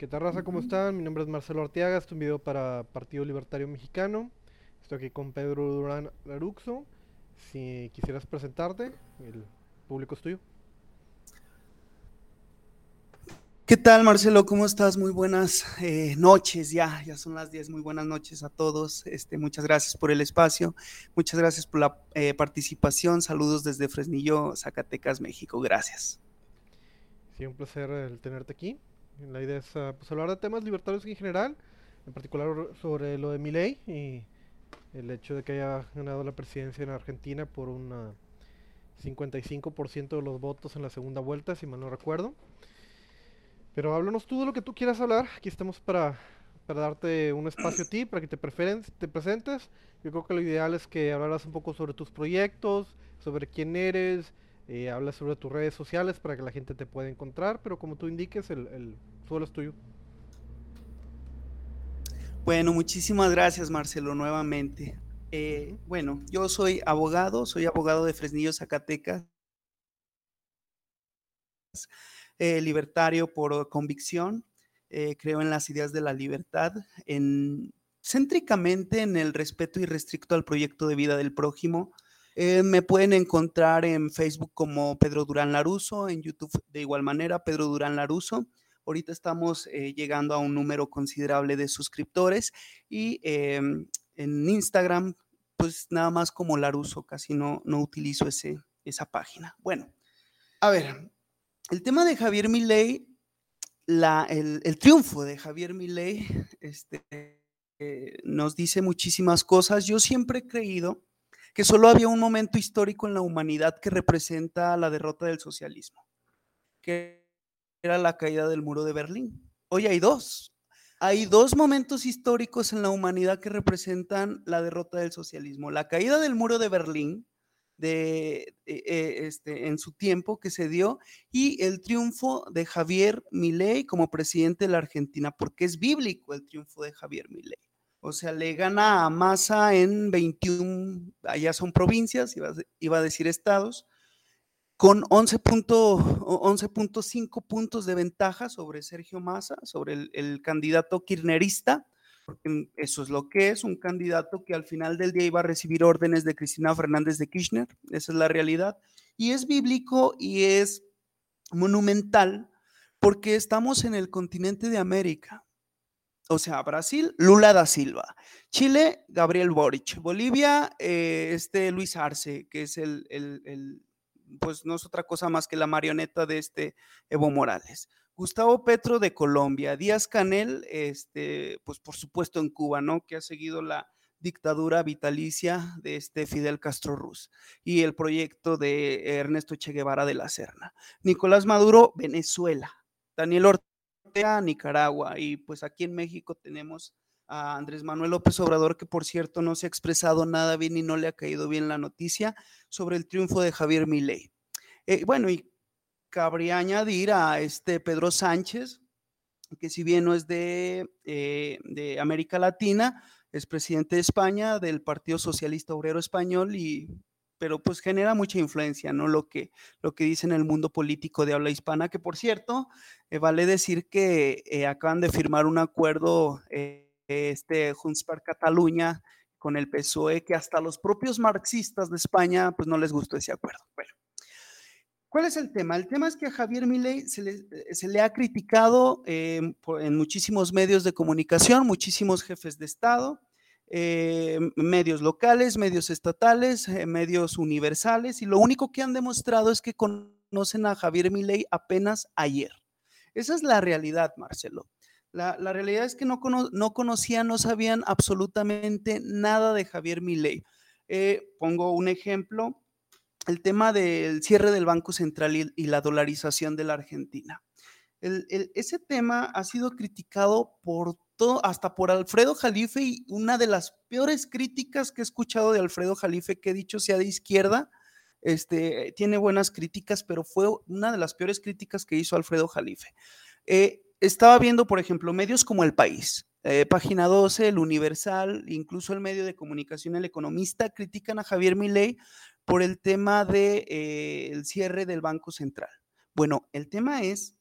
¿Qué tal raza? ¿Cómo están? Mi nombre es Marcelo Arteaga, este es un video para Partido Libertario Mexicano. Estoy aquí con Pedro Durán Laruxo. Si quisieras presentarte, el público es tuyo. ¿Qué tal, Marcelo? ¿Cómo estás? Muy buenas eh, noches, ya, ya son las 10. Muy buenas noches a todos. Este, muchas gracias por el espacio, muchas gracias por la eh, participación. Saludos desde Fresnillo, Zacatecas, México. Gracias. Sí, un placer el tenerte aquí. La idea es ah, pues, hablar de temas libertarios en general, en particular sobre lo de Milei y el hecho de que haya ganado la presidencia en Argentina por un 55% de los votos en la segunda vuelta, si mal no recuerdo. Pero háblanos tú de lo que tú quieras hablar. Aquí estamos para, para darte un espacio a ti, para que te, te presentes. Yo creo que lo ideal es que hablaras un poco sobre tus proyectos, sobre quién eres, eh, habla sobre tus redes sociales para que la gente te pueda encontrar, pero como tú indiques, el, el suelo es tuyo. Bueno, muchísimas gracias Marcelo nuevamente. Eh, bueno, yo soy abogado, soy abogado de Fresnillo, Zacatecas, eh, libertario por convicción, creo en las ideas de la libertad, en, céntricamente en el respeto irrestricto al proyecto de vida del prójimo, eh, me pueden encontrar en Facebook como Pedro Durán Laruso, en YouTube de igual manera, Pedro Durán Laruso. Ahorita estamos eh, llegando a un número considerable de suscriptores y em, en Instagram, pues nada más como Laruso, casi no, no utilizo ese, esa página. Bueno, a ver, el tema de Javier Milei, la, el, el, triunfo de Javier Milei este, eh, nos dice muchísimas cosas. Yo siempre he creído que solo había un momento histórico en la humanidad que representa la derrota del socialismo, que era la caída del muro de Berlín. Hoy hay dos. Hay dos momentos históricos en la humanidad que representan la derrota del socialismo. La caída del muro de Berlín, de, eh, eh, este, en su tiempo que se dio, y el triunfo de Javier Milei como presidente de la Argentina, porque es bíblico el triunfo de Javier Milei. O sea, le gana a Massa en 21, allá son provincias, iba a, decir estados, con 11.5 puntos de ventaja sobre Sergio Massa, sobre el, candidato kirchnerista, porque eso es lo que es, un candidato que al final del día iba a recibir órdenes de Cristina Fernández de Kirchner, esa es la realidad, y es bíblico y es monumental porque estamos en el continente de América, o sea, Brasil, Lula da Silva. Chile, Gabriel Boric. Bolivia, eh, este Luis Arce, que es el, el, pues no es otra cosa más que la marioneta de este Evo Morales. Gustavo Petro de Colombia, Díaz Canel, este, pues por supuesto en Cuba, ¿no? Que ha seguido la dictadura vitalicia de este Fidel Castro Ruz y el proyecto de Ernesto Che Guevara de la Serna. Nicolás Maduro, Venezuela. Daniel Ortega a Nicaragua. Y pues aquí en México tenemos a Andrés Manuel López Obrador, que por cierto no se ha expresado nada bien y no le ha caído bien la noticia sobre el triunfo de Javier Milei. Eh, bueno, y cabría añadir a este Pedro Sánchez, que si bien no es de, eh, de América Latina, es presidente de España, del Partido Socialista Obrero Español y pero pues genera mucha influencia, ¿no? Lo que, lo que dice en el mundo político de habla hispana, que por cierto, eh, vale decir que eh, acaban de firmar un acuerdo, eh, este Junts per Cataluña, con el PSOE, que hasta los propios marxistas de España, pues no les gustó ese acuerdo. Bueno, ¿cuál es el tema? El tema es que a Javier Milei se le, se le ha criticado en muchísimos medios de comunicación, muchísimos jefes de Estado, eh, medios locales, medios estatales, eh, medios universales, y lo único que han demostrado es que conocen a Javier Milei apenas ayer. Esa es la realidad, Marcelo. La, realidad es que no, no, conocían, no sabían absolutamente nada de Javier Milei. Eh, pongo un ejemplo, el tema del cierre del Banco Central y, la dolarización de la Argentina. ese tema ha sido criticado por hasta por Alfredo Jalife y una de las peores críticas que he escuchado de Alfredo Jalife, que he dicho sea de izquierda, este, tiene buenas críticas, pero fue una de las peores críticas que hizo Alfredo Jalife. Eh, estaba viendo, por ejemplo, medios como El País, eh, Página 12, El Universal, incluso el medio de comunicación El Economista, critican a Javier Milei por el tema del de, eh, cierre del Banco Central. Bueno, el tema es,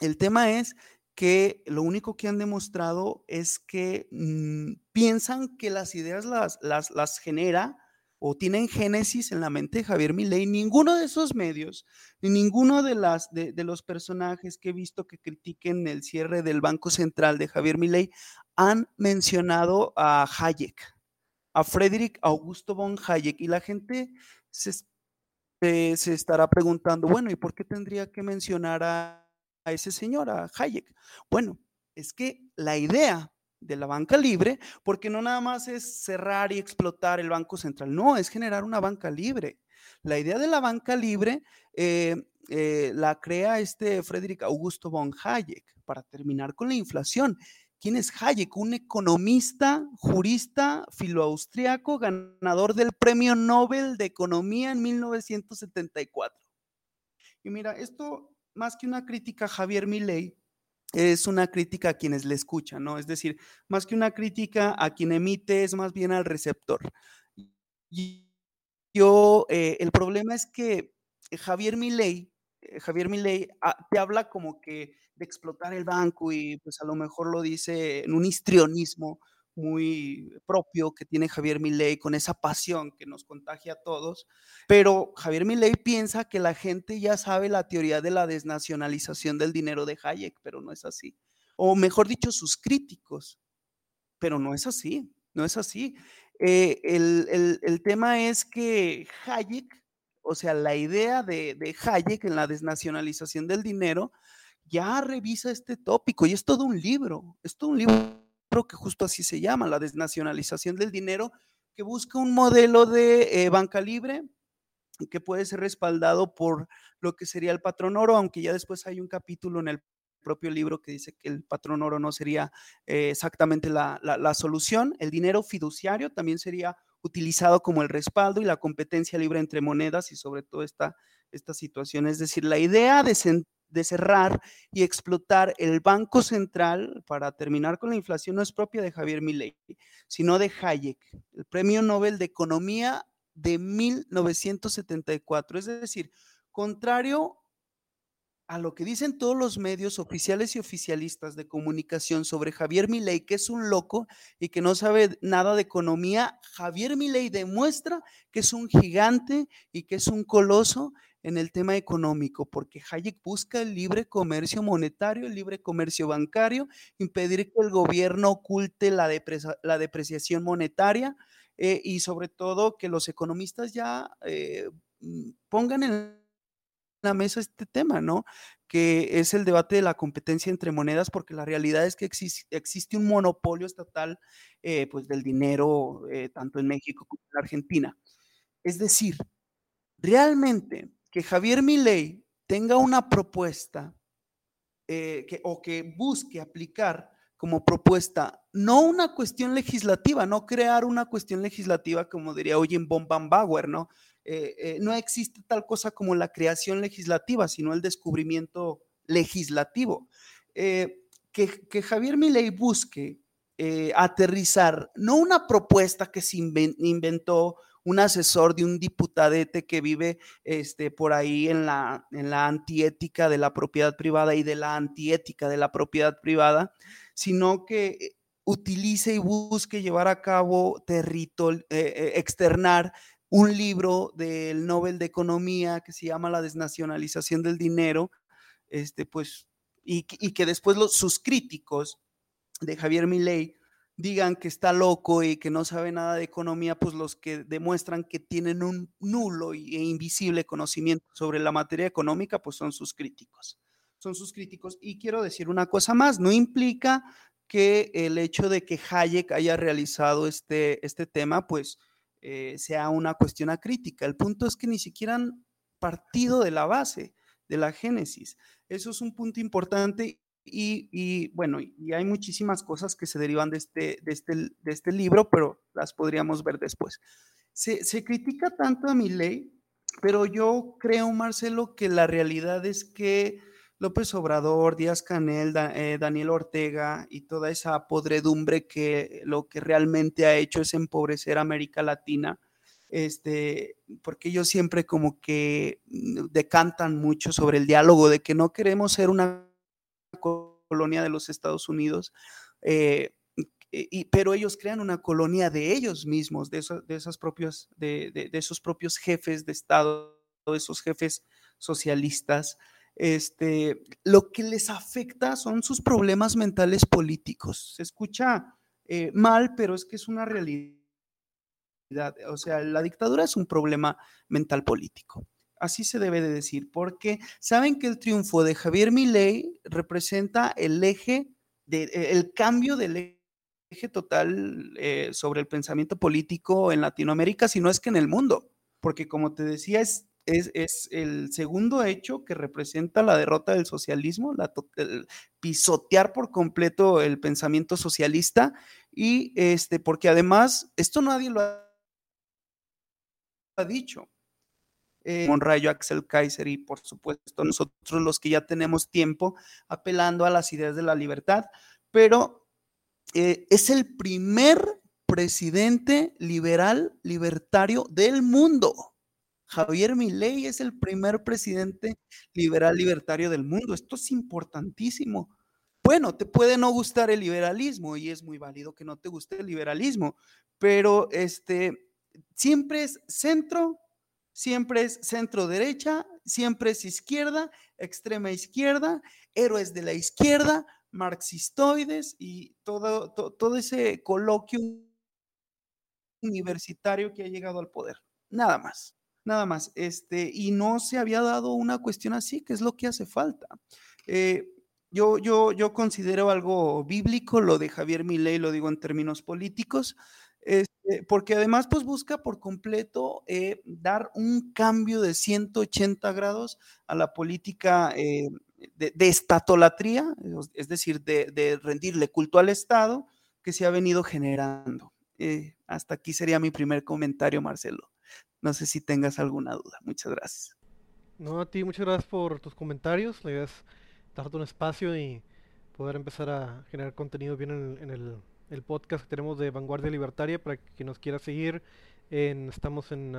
el tema es que lo único que han demostrado es que mm, piensan que las ideas las, las, las genera o tienen génesis en la mente de Javier Milei. Ninguno de esos medios, ni ninguno de, las, de, los personajes que he visto que critiquen el cierre del Banco Central de Javier Milei han mencionado a Hayek, a Friedrich Augusto von Hayek. Y la gente se, se estará preguntando, bueno, ¿y por qué tendría que mencionar a, a ese señor, a Hayek? Bueno, es que la idea de la banca libre, porque no nada más es cerrar y explotar el Banco Central, no, es generar una banca libre. La idea de la banca libre eh, eh, la crea este Frederick Augusto von Hayek para terminar con la inflación. ¿Quién es Hayek? Un economista, jurista, filoaustriaco, ganador del Premio Nobel de Economía en 1974. Y mira, esto más que una crítica a Javier Milei, es una crítica a quienes le escuchan, ¿no? Es decir, más que una crítica a quien emite, es más bien al receptor. Yo, eh, el problema es que Javier Milei, eh, Javier Milei ah, te habla como que de explotar el banco y pues a lo mejor lo dice en un histrionismo muy propio que tiene Javier Milei con esa pasión que nos contagia a todos, pero Javier Milei piensa que la gente ya sabe la teoría de la desnacionalización del dinero de Hayek, pero no es así. O mejor dicho, sus críticos, pero no es así, no es así. Eh, el, tema es que Hayek, o sea, la idea de, de Hayek en la desnacionalización del dinero, ya revisa este tópico y es todo un libro, es todo un libro que justo así se llama, la desnacionalización del dinero, que busca un modelo de eh, banca libre que puede ser respaldado por lo que sería el patrón oro, aunque ya después hay un capítulo en el propio libro que dice que el patrón oro no sería eh, exactamente la, la, solución. El dinero fiduciario también sería utilizado como el respaldo y la competencia libre entre monedas y sobre todo esta, esta situación. Es decir, la idea de, de cerrar y explotar el Banco Central para terminar con la inflación no es propia de Javier Milei, sino de Hayek, el Premio Nobel de Economía de 1974. Es decir, contrario a lo que dicen todos los medios oficiales y oficialistas de comunicación sobre Javier Milei, que es un loco y que no sabe nada de economía, Javier Milei demuestra que es un gigante y que es un coloso en el tema económico, porque Hayek busca el libre comercio monetario, el libre comercio bancario, impedir que el gobierno oculte la, la depreciación monetaria eh, y sobre todo que los economistas ya eh, mm, pongan en la mesa este tema, ¿no? Que es el debate de la competencia entre monedas, porque la realidad es que existe un monopolio estatal eh, pues del dinero, tanto en México como en Argentina. Es decir, realmente que Javier Milei tenga una propuesta eh, que, o que busque aplicar como propuesta, no una cuestión legislativa, no crear una cuestión legislativa como diría hoy en Bauer, ¿no? Eh, eh, no existe tal cosa como la creación legislativa, sino el descubrimiento legislativo. que, que, Javier Milei busque aterrizar no una propuesta que se inventó un asesor de un diputadete que vive este, por ahí en la, en la antiética de la propiedad privada y de la antiética de la propiedad privada, sino que utilice y busque llevar a cabo, territorio, eh, eh, externar un libro del Nobel de Economía que se llama La desnacionalización del dinero, este, pues, y, y que después los, sus críticos de Javier Milei digan que está loco y que no sabe nada de economía, pues los que demuestran que tienen un nulo e invisible conocimiento sobre la materia económica, pues son sus críticos. Son sus críticos. Y quiero decir una cosa más, no implica que el hecho de que Hayek haya realizado este, este tema, pues eh, sea una cuestión a crítica. El punto es que ni siquiera han partido de la base, de la génesis. Eso es un punto importante y, bueno, y hay muchísimas cosas que se derivan de este, de este, de este libro, pero las podríamos ver después. Se, critica tanto a mi ley, pero yo creo, Marcelo, que la realidad es que López Obrador, Díaz Canel, eh, Daniel Ortega y toda esa podredumbre que lo que realmente ha hecho es empobrecer a América Latina, este, porque ellos siempre como que decantan mucho sobre el diálogo, de que no queremos ser una colonia de los Estados Unidos. Eh, pero ellos crean una colonia de ellos mismos, de, de, esas propios, de, de, esos propios jefes de Estado, de esos jefes socialistas. Este, lo que les afecta son sus problemas mentales políticos. Se escucha eh, mal, pero es que es una realidad. O sea, la dictadura es un problema mental político. Así se debe de decir, porque saben que el triunfo de Javier Milei representa el eje, de, el cambio del eje total eh, sobre el pensamiento político en Latinoamérica, si no es que en el mundo, porque como te decía, es, es, el segundo hecho que representa la derrota del socialismo, la, pisotear por completo el pensamiento socialista y este, porque además esto nadie lo ha, dicho. Eh, Monrayo, Axel Kaiser y por supuesto nosotros los que ya tenemos tiempo apelando a las ideas de la libertad, pero eh, es el primer presidente liberal libertario del mundo. Javier Milei es el primer presidente liberal libertario del mundo. Esto es importantísimo. Bueno, te puede no gustar el liberalismo y es muy válido que no te guste el liberalismo, pero este siempre es centro, siempre es centro derecha, siempre es izquierda, extrema izquierda, héroes de la izquierda, marxistoides y todo, todo ese coloquio universitario que ha llegado al poder. Nada más, nada más. Este, y no se había dado una cuestión así, que es lo que hace falta. Eh, yo, yo, yo considero algo bíblico lo de Javier Milei, lo digo en términos políticos, este, porque además pues busca por completo eh, dar un cambio de 180 grados a la política eh, de, estatolatría, es decir, de, rendirle culto al Estado que se ha venido generando. Eh, hasta aquí sería mi primer comentario, Marcelo. No sé si tengas alguna duda. Muchas gracias. No, a ti, muchas gracias por tus comentarios. La idea es darte un espacio y poder empezar a generar contenido bien en, el, podcast que tenemos de Vanguardia Libertaria para que nos quiera seguir. estamos en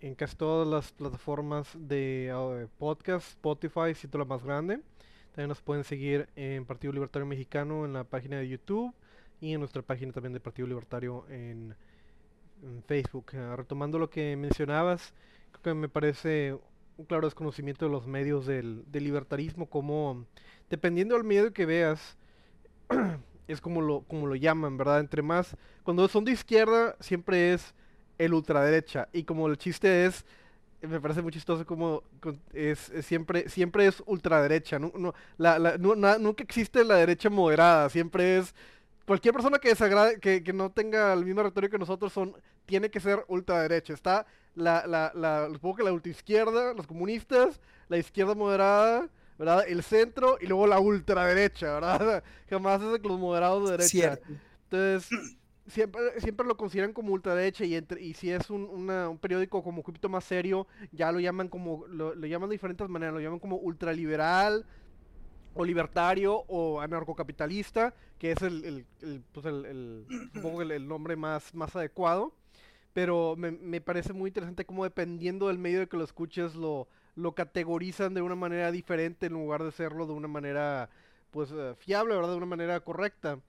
en casi todas las plataformas de uh, podcast, Spotify, siendo la más grande. También nos pueden seguir en Partido Libertario Mexicano en la página de YouTube y en nuestra página también de Partido Libertario en, Facebook. Ah, retomando lo que mencionabas, creo que me parece un claro desconocimiento de los medios del, del libertarismo, como dependiendo del medio que veas, es como lo, como lo llaman, ¿verdad? Entre más, cuando son de izquierda, siempre es el ultraderecha. Y como el chiste es, me parece muy chistoso como es, siempre, siempre es ultraderecha. No, no, la, nunca existe la derecha moderada. Siempre es cualquier persona que desagrade, que, que no tenga el mismo retórico que nosotros son, tiene que ser ultraderecha. Está la, la, la, supongo que la ultraizquierda, los comunistas, la izquierda moderada, ¿verdad? El centro y luego la ultraderecha, ¿verdad? Jamás es los moderados de derecha. Entonces, siempre, siempre lo consideran como ultraderecha y, entre, y si es un, un, periódico como un poquito más serio, ya lo llaman como, lo, llaman de diferentes maneras, lo llaman como ultraliberal o libertario o anarcocapitalista, que es el, el, pues el, supongo el, nombre más, más adecuado. Pero me, me, parece muy interesante como dependiendo del medio de que lo escuches, lo, lo categorizan de una manera diferente en lugar de hacerlo de una manera pues eh, fiable, ¿verdad? De una manera correcta.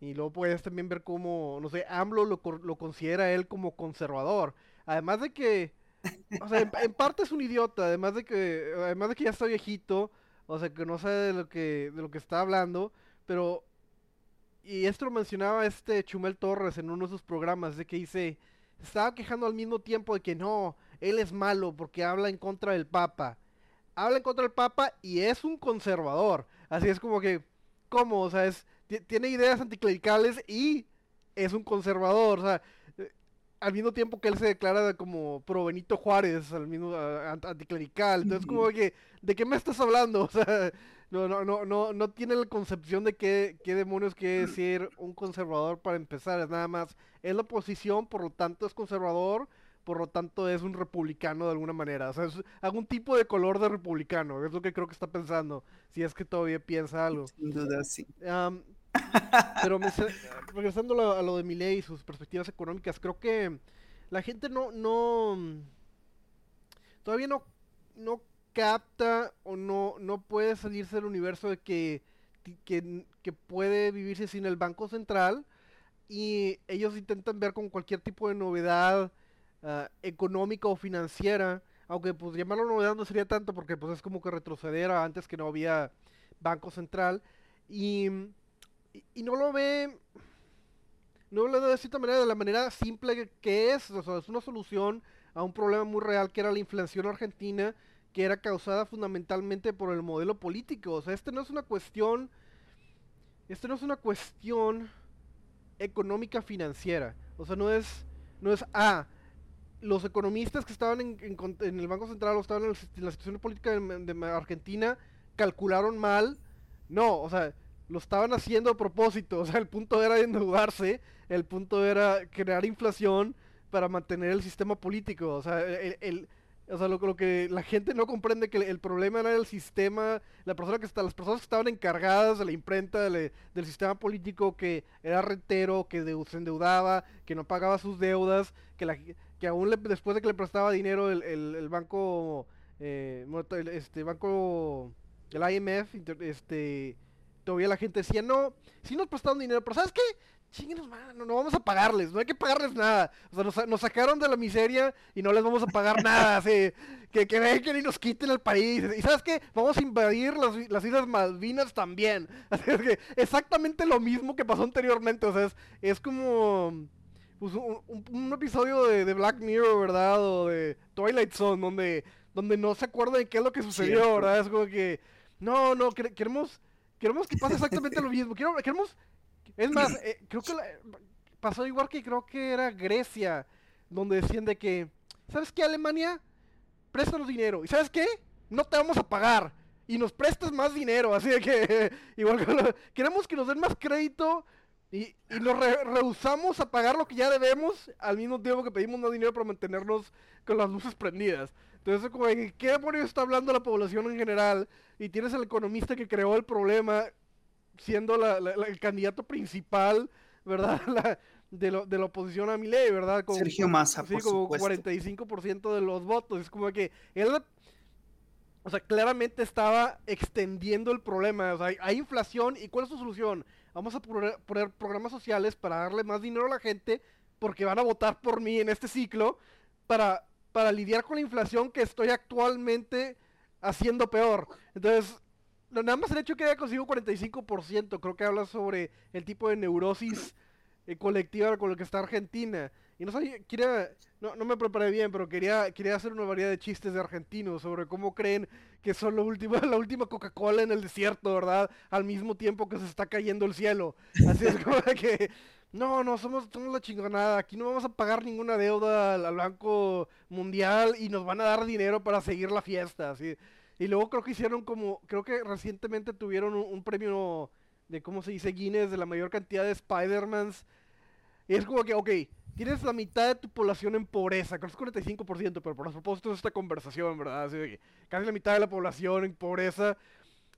Y luego puedes también ver cómo, no sé, AMLO lo, lo considera él como conservador. Además de que, sea, en, parte es un idiota, además de que, además de que ya está viejito, o sea, que no sabe de lo que, de lo que está hablando, pero, y esto lo mencionaba este Chumel Torres en uno de sus programas, de que dice, estaba quejando al mismo tiempo de que no, él es malo porque habla en contra del Papa. Habla en contra del Papa y es un conservador. Así es como que, ¿cómo? O sea, es tiene ideas anticlericales y es un conservador, o sea, eh, al mismo tiempo que él se declara como pro Benito Juárez, al mismo anticlerical, entonces como que, ¿de qué me estás hablando? O sea, no, no, no, no, no tiene la concepción de qué, qué demonios quiere decir un conservador para empezar, es nada más, es la oposición, por lo tanto es conservador, por lo tanto es un republicano de alguna manera. O sea, es algún tipo de color de republicano, es lo que creo que está pensando, si es que todavía piensa algo. Sin duda, sí. Pero regresando a lo de Milei y sus perspectivas económicas, creo que la gente no, no, todavía no, no capta o no, no puede salirse del universo de que, que, que puede vivirse sin el Banco Central y ellos intentan ver con cualquier tipo de novedad ah, económica o financiera, aunque pues llamarlo novedad no sería tanto porque pues es como que retroceder a antes que no había Banco Central. Y, y, no lo ve no lo ve de cierta manera de la manera simple que es, o sea, es una solución a un problema muy real que era la inflación argentina que era causada fundamentalmente por el modelo político, o sea, este no es una cuestión este no es una cuestión económica financiera. O sea, no es, no es, ah, los economistas que estaban en, en, el Banco Central o estaban en, la situación política de, Argentina calcularon mal. No, o sea, lo estaban haciendo a propósito. O sea, el punto era endeudarse, el punto era crear inflación para mantener el sistema político. O sea, el o sea, lo, que la gente no comprende que el problema era el sistema, la persona que está, las personas que estaban encargadas de la imprenta del sistema político que era rentero, que se endeudaba, que no pagaba sus deudas, que, la, que aún después de que le prestaba dinero el, el, banco, eh, este banco, el IMF, este, todavía la gente decía, no, sí nos prestaron dinero, pero ¿sabes qué? chinguenos, no, no vamos a pagarles, no hay que pagarles nada. O sea, nos, sacaron de la miseria y no les vamos a pagar nada, que, que vengan y nos quiten el país. Y sabes qué, vamos a invadir las, las Islas Malvinas también. Así es que exactamente lo mismo que pasó anteriormente, o sea, es, es como pues, un, episodio de, Black Mirror, ¿verdad? O de Twilight Zone, donde, donde no se acuerda de qué es lo que sucedió, ¿verdad? Es como que, no, no, queremos... Queremos que pase exactamente lo mismo. Queremos, es más, eh, creo que pasó igual que creo que era Grecia, donde decían de que, ¿sabes qué, Alemania? Préstanos dinero. ¿Y sabes qué? No te vamos a pagar. Y nos prestas más dinero. Así de que, igual que queremos que nos den más crédito y, y nos rehusamos a pagar lo que ya debemos al mismo tiempo que pedimos más dinero para mantenernos con las luces prendidas. Entonces, como, ¿qué demonios está hablando la población en general? Y tienes al economista que creó el problema siendo el candidato principal, ¿verdad? de, lo, de la oposición a ley, ¿verdad? Sergio Massa, sí, como 45% de los votos. Es como que él, o sea, claramente estaba extendiendo el problema. O sea, hay, inflación y ¿cuál es su solución? Vamos a poner, programas sociales para darle más dinero a la gente porque van a votar por mí en este ciclo para, para lidiar con la inflación que estoy actualmente haciendo peor. Entonces, nada más el hecho que haya conseguido 45%, creo que habla sobre el tipo de neurosis colectiva con lo que está Argentina. Y no sé, quería, no, no me preparé bien, pero quería, quería hacer una variedad de chistes de argentinos sobre cómo creen que son la última, la última Coca-Cola en el desierto, ¿verdad? Al mismo tiempo que se está cayendo el cielo. Así es como que, no, no, somos, somos la chingonada, aquí no vamos a pagar ninguna deuda al, Banco Mundial y nos van a dar dinero para seguir la fiesta, así. Y luego creo que hicieron como, creo que recientemente tuvieron un, premio de, ¿cómo se dice? Guinness de la mayor cantidad de Spider-Mans. Y es como que, ok, tienes la mitad de tu población en pobreza, creo que es 45%, pero por los propósitos de esta conversación, ¿verdad? Así de que casi la mitad de la población en pobreza.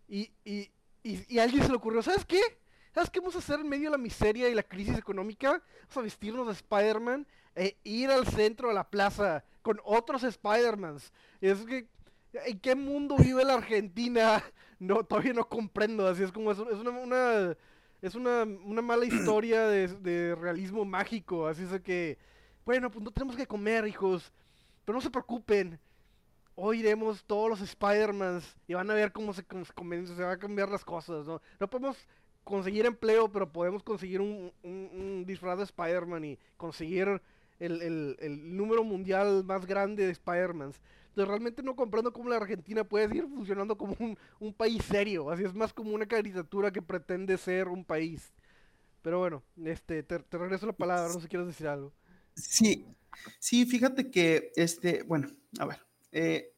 Y, y, y, a alguien se le ocurrió, ¿sabes qué? ¿Sabes qué vamos a hacer en medio de la miseria y la crisis económica? Vamos a vestirnos de Spider-Man e ir al centro de la plaza con otros Spider-Mans. Es que ¿En qué mundo vive la Argentina? No, todavía no comprendo. Así es como es, una, es una, mala historia de, realismo mágico. Así es de que, bueno, pues no tenemos que comer, hijos. Pero no se preocupen. Hoy iremos todos los Spider-Mans y van a ver cómo se, cómo se, van a cambiar las cosas. ¿no? no podemos conseguir empleo, pero podemos conseguir un, un, disfraz de Spider-Man y conseguir el, el, el número mundial más grande de Spider-Mans. Realmente no comprendo cómo la Argentina puede seguir funcionando como un, país serio. Así es más como una caricatura que pretende ser un país. Pero bueno, este, te, regreso la palabra, no sé si quieres decir algo. Sí, sí, fíjate que, este, bueno, a ver, eh,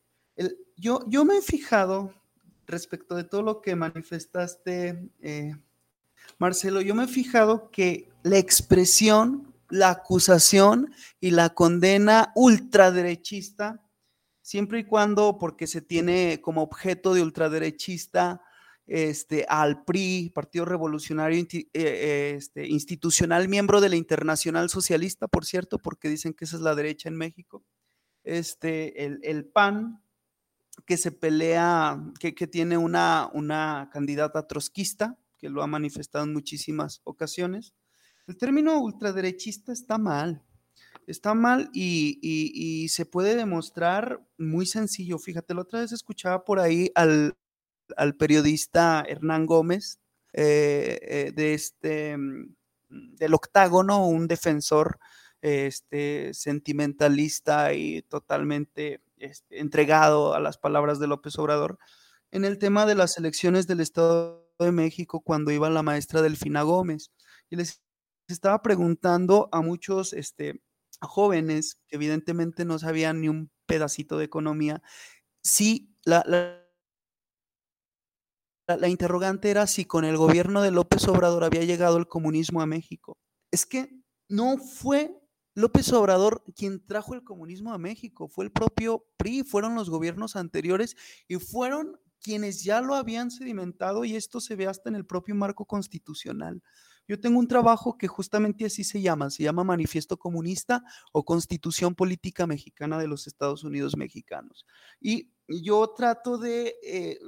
yo, yo me he fijado respecto de todo lo que manifestaste, eh, Marcelo, yo me he fijado que la expresión, la acusación y la condena ultraderechista siempre y cuando, porque se tiene como objeto de ultraderechista este, al PRI, Partido Revolucionario eh, eh, este, Institucional, miembro de la Internacional Socialista, por cierto, porque dicen que esa es la derecha en México, este, el, PAN, que se pelea, que, tiene una, una candidata trotskista, que lo ha manifestado en muchísimas ocasiones. El término ultraderechista está mal, está mal y, se puede demostrar muy sencillo. Fíjate, la otra vez escuchaba por ahí al, periodista Hernán Gómez eh, eh, de este, mm, del octágono, un defensor este, sentimentalista y totalmente este, entregado a las palabras de López Obrador, en el tema de las elecciones del Estado de México cuando iba la maestra Delfina Gómez. Y les estaba preguntando a muchos este, jóvenes que evidentemente no sabían ni un pedacito de economía, si la, la, la interrogante era si con el gobierno de López Obrador había llegado el comunismo a México. Es que no fue López Obrador quien trajo el comunismo a México, fue el propio PRI, fueron los gobiernos anteriores y fueron quienes ya lo habían sedimentado y esto se ve hasta en el propio marco constitucional. Yo tengo un trabajo que justamente así se llama, se llama Manifiesto Comunista o Constitución Política Mexicana de los Estados Unidos Mexicanos. Y yo trato de eh,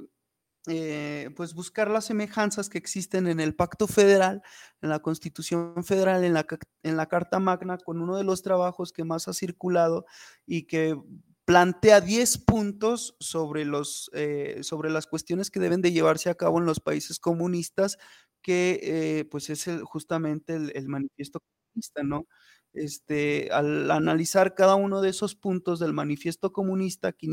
eh, pues buscar las semejanzas que existen en el Pacto Federal, en la Constitución Federal, en la, en la Carta Magna, con uno de los trabajos que más ha circulado y que plantea 10 puntos sobre, los, eh, sobre las cuestiones que deben de llevarse a cabo en los países comunistas, que eh, pues es justamente el, manifiesto comunista, ¿no? Este, al analizar cada uno de esos puntos del manifiesto comunista que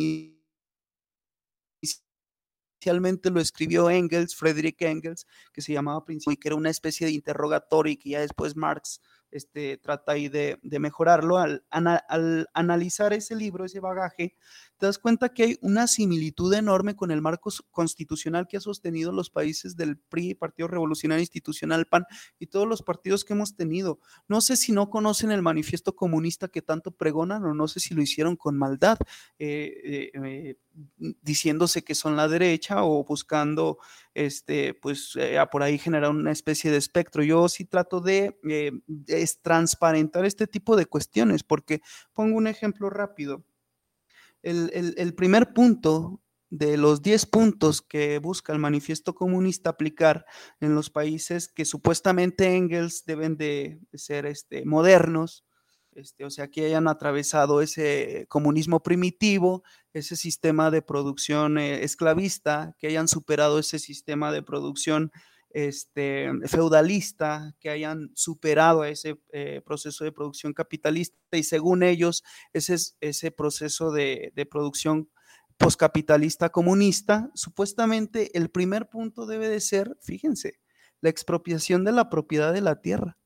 inicialmente lo escribió Engels, Friedrich Engels, que se llamaba Principio y que era una especie de interrogatorio y que ya después Marx este, trata ahí de, mejorarlo. Al, al, analizar ese libro, ese bagaje, te das cuenta que hay una similitud enorme con el marco constitucional que ha sostenido los países del PRI, Partido Revolucionario Institucional, PAN y todos los partidos que hemos tenido. No sé si no conocen el manifiesto comunista que tanto pregonan o no sé si lo hicieron con maldad, eh, eh, eh, diciéndose que son la derecha o buscando, este, pues, por ahí generar una especie de espectro. Yo sí trato de, de transparentar este tipo de cuestiones, porque pongo un ejemplo rápido el, primer punto de los 10 puntos que busca el manifiesto comunista aplicar en los países que supuestamente Engels deben de ser este, modernos, este, o sea, que hayan atravesado ese comunismo primitivo, ese sistema de producción eh, esclavista, que hayan superado ese sistema de producción este, feudalista, que hayan superado ese eh, proceso de producción capitalista y según ellos, ese, proceso de, de producción poscapitalista comunista, supuestamente el primer punto debe de ser, fíjense, la expropiación de la propiedad de la tierra.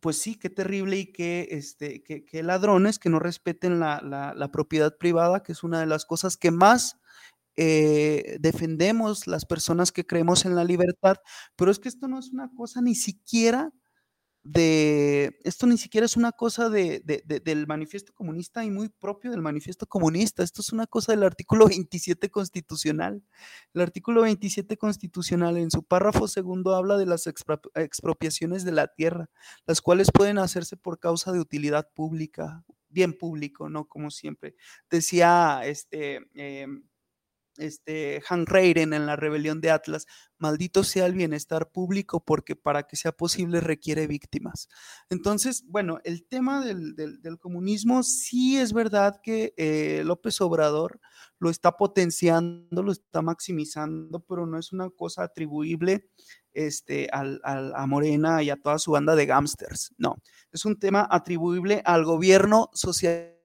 Pues sí, qué terrible y qué, este, qué, ladrones que no respeten la, la, propiedad privada, que es una de las cosas que más eh, defendemos las personas que creemos en la libertad, pero es que esto no es una cosa ni siquiera de, esto ni siquiera es una cosa de, del manifiesto comunista y muy propio del manifiesto comunista, esto es una cosa del artículo 27 constitucional. El artículo 27 constitucional en su párrafo segundo habla de las expropiaciones de la tierra, las cuales pueden hacerse por causa de utilidad pública, bien público, ¿no? Como siempre. Decía este... Em, este, Han Reiren en la rebelión de Atlas, maldito sea el bienestar público porque para que sea posible requiere víctimas. Entonces, bueno, el tema del, comunismo sí es verdad que eh, López Obrador lo está potenciando, lo está maximizando, pero no es una cosa atribuible este, a Morena y a toda su banda de gámsters, no, es un tema atribuible al gobierno social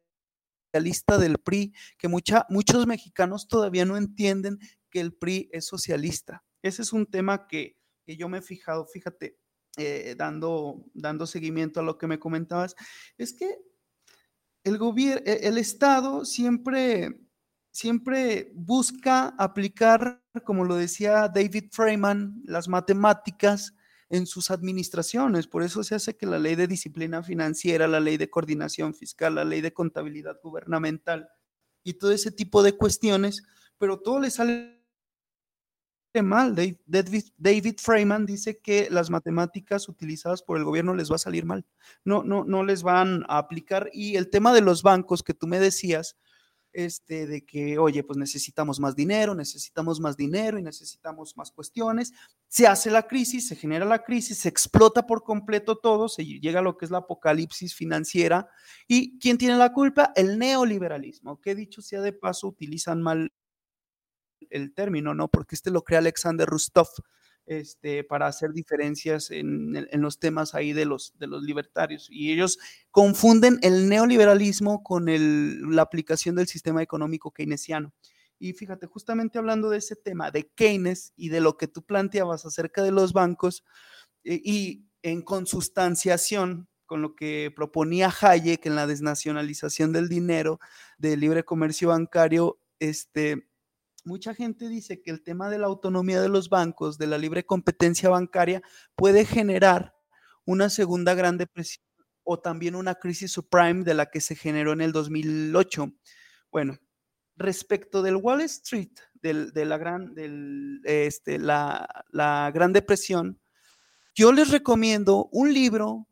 socialista del PRI, que mucha, muchos mexicanos todavía no entienden que el PRI es socialista. Ese es un tema que, yo me he fijado, fíjate, eh, dando, dando seguimiento a lo que me comentabas, es que el gobierno, e, el Estado siempre, siempre busca aplicar, como lo decía David Freeman, las matemáticas en sus administraciones. Por eso se hace que la ley de disciplina financiera, la ley de coordinación fiscal, la ley de contabilidad gubernamental y todo ese tipo de cuestiones, pero todo le sale mal. David, Freeman dice que las matemáticas utilizadas por el gobierno les va a salir mal. No, no, no les van a aplicar. Y el tema de los bancos que tú me decías, este, de que, oye, pues necesitamos más dinero, necesitamos más dinero y necesitamos más cuestiones. Se hace la crisis, se genera la crisis, se explota por completo todo, se llega a lo que es la apocalipsis financiera. ¿Y quién tiene la culpa? El neoliberalismo, que dicho sea de paso, utilizan mal el término, ¿no? Porque este lo crea Alexander Rustov. Este, para hacer diferencias en, los temas ahí de los, libertarios. Y ellos confunden el neoliberalismo con la aplicación del sistema económico keynesiano. Y fíjate, justamente hablando de ese tema de Keynes y de lo que tú planteabas acerca de los bancos eh, y en consustanciación con lo que proponía Hayek en la desnacionalización del dinero, del libre comercio bancario, este, mucha gente dice que el tema de la autonomía de los bancos, de la libre competencia bancaria, puede generar una segunda gran depresión o también una crisis subprime de la que se generó en el 2008. Bueno, respecto del Wall Street, de la gran, del, este, la gran depresión, yo les recomiendo un libro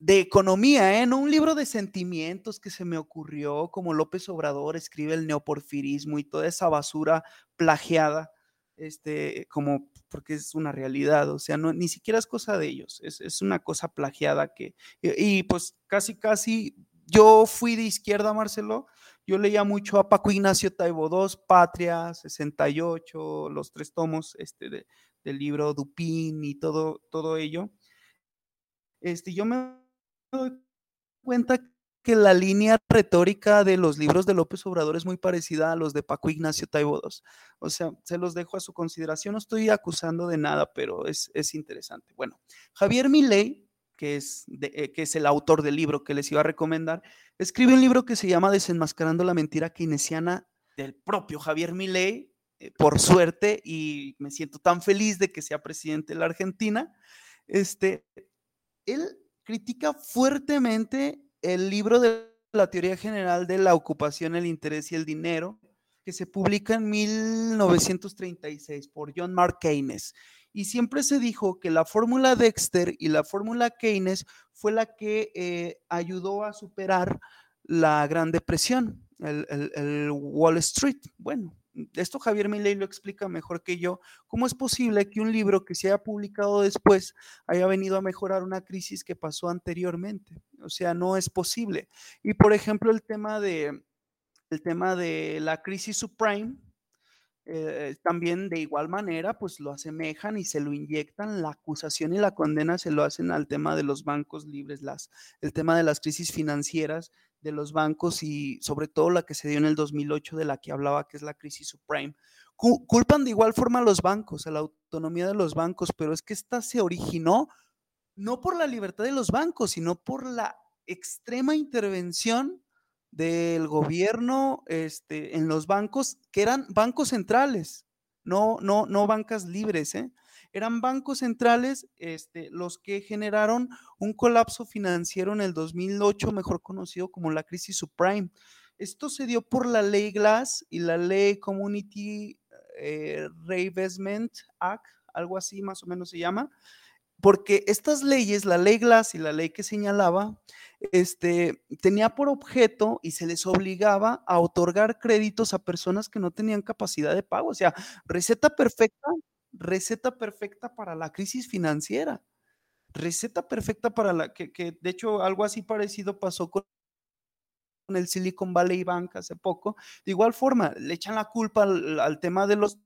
de economía, ¿eh? no un libro de sentimientos que se me ocurrió, como López Obrador escribe el neoporfirismo y toda esa basura plagiada, este, como porque es una realidad, o sea, no, ni siquiera es cosa de ellos, es, es una cosa plagiada que, y, pues casi, casi, yo fui de izquierda, Marcelo, yo leía mucho a Paco Ignacio Taibo II, Patria, 68, los tres tomos este, de, del libro Dupin y todo, todo ello. Este, yo me doy cuenta que la línea retórica de los libros de López Obrador es muy parecida a los de Paco Ignacio Taibo II. O sea, se los dejo a su consideración. No estoy acusando de nada, pero es, es interesante. Bueno, Javier Milei, que es, eh, que es el autor del libro que les iba a recomendar, escribe un libro que se llama Desenmascarando la mentira keynesiana del propio Javier Milei, eh, por suerte, y me siento tan feliz de que sea presidente de la Argentina. Este, él critica fuertemente el libro de la teoría general de la ocupación, el interés y el dinero, que se publica en 1936 por John Mark Keynes. Y siempre se dijo que la fórmula Dexter y la fórmula Keynes fue la que eh, ayudó a superar la Gran Depresión, el, el, el Wall Street. Bueno, esto Javier Milei lo explica mejor que yo, cómo es posible que un libro que se haya publicado después haya venido a mejorar una crisis que pasó anteriormente. O sea, no es posible. Y por ejemplo, el tema de, el tema de la crisis subprime, eh, también de igual manera, pues lo asemejan y se lo inyectan, la acusación y la condena se lo hacen al tema de los bancos libres, las, el tema de las crisis financieras de los bancos y sobre todo la que se dio en el 2008 de la que hablaba, que es la crisis subprime. Culpan de igual forma a los bancos, a la autonomía de los bancos, pero es que esta se originó no por la libertad de los bancos, sino por la extrema intervención del gobierno este, en los bancos, que eran bancos centrales, no, no, no bancas libres, ¿eh? Eran bancos centrales este, los que generaron un colapso financiero en el 2008, mejor conocido como la crisis subprime. Esto se dio por la ley Glass y la ley Community eh, Reinvestment Act, algo así más o menos se llama, porque estas leyes, la ley Glass y la ley que señalaba, este, tenía por objeto y se les obligaba a otorgar créditos a personas que no tenían capacidad de pago. O sea, receta perfecta, receta perfecta para la crisis financiera. Receta perfecta para la que, que de hecho algo así parecido pasó con el Silicon Valley Bank hace poco. De igual forma, le echan la culpa al, al tema de los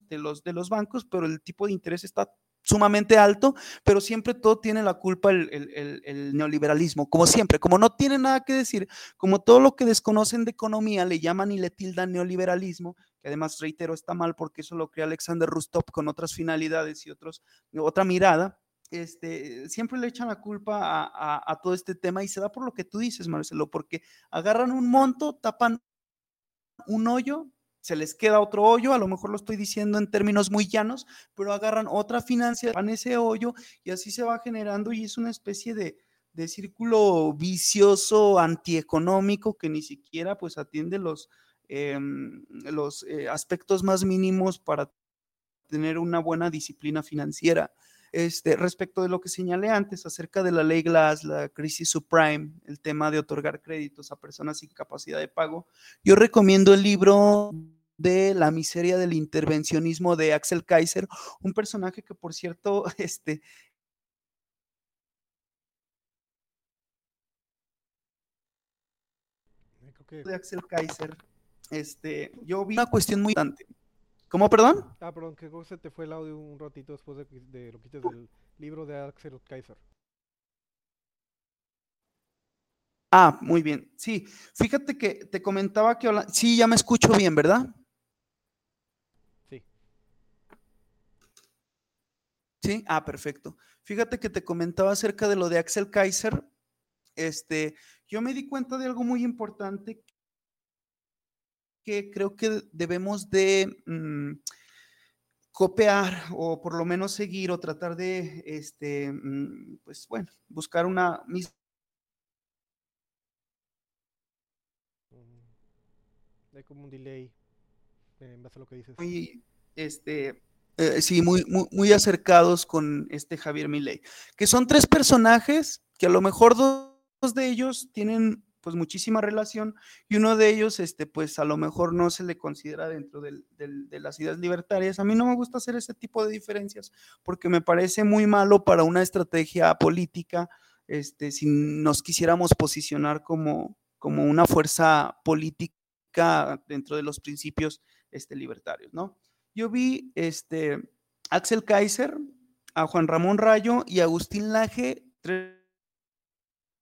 de los, de los bancos, pero el tipo de interés está sumamente alto, pero siempre todo tiene la culpa el, el, el, neoliberalismo, como siempre, como no tiene nada que decir, como todo lo que desconocen de economía le llaman y le tildan neoliberalismo, que además reitero está mal porque eso lo crea Alexander Rustov con otras finalidades y otros, otra mirada, este, siempre le echan la culpa a, a, a todo este tema y se da por lo que tú dices, Marcelo, porque agarran un monto, tapan un hoyo se les queda otro hoyo, a lo mejor lo estoy diciendo en términos muy llanos, pero agarran otra financia, van ese hoyo y así se va generando y es una especie de, de círculo vicioso, antieconómico, que ni siquiera pues atiende los, eh, los eh, aspectos más mínimos para tener una buena disciplina financiera. Este, respecto de lo que señalé antes acerca de la ley Glass, la crisis subprime, el tema de otorgar créditos a personas sin capacidad de pago, yo recomiendo el libro de la miseria del intervencionismo de Axel Kaiser, un personaje que por cierto, este, de Axel Kaiser, este, yo vi una cuestión muy importante. ¿Cómo, perdón? Ah, perdón, que se te fue el audio un ratito después de, de lo quites del libro de Axel Kaiser. Ah, muy bien. Sí, fíjate que te comentaba que... Sí, ya me escucho bien, ¿verdad? Sí. Sí, ah, perfecto. Fíjate que te comentaba acerca de lo de Axel Kaiser. Este, yo me di cuenta de algo muy importante que creo que debemos de mm, copiar o por lo menos seguir o tratar de, este, mm, pues bueno, buscar una misma. Hay como un delay en base a lo que dices. Muy, este, eh, sí, muy, muy, muy, acercados con este Javier Milei, que son tres personajes que a lo mejor dos de ellos tienen pues muchísima relación y uno de ellos, este, pues a lo mejor no se le considera dentro del, de las ideas libertarias. A mí no me gusta hacer ese tipo de diferencias porque me parece muy malo para una estrategia política, este, si nos quisiéramos posicionar como, como una fuerza política dentro de los principios este, libertarios, ¿no? Yo vi este, Axel Kaiser, a Juan Ramón Rayo y Agustín Laje, tres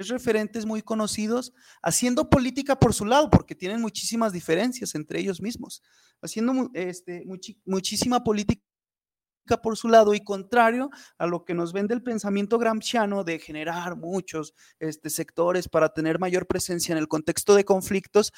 referentes muy conocidos haciendo política por su lado, porque tienen muchísimas diferencias entre ellos mismos, haciendo este, muchísima política por su lado y contrario a lo que nos vende el pensamiento gramsciano de generar muchos este, sectores para tener mayor presencia en el contexto de conflictos,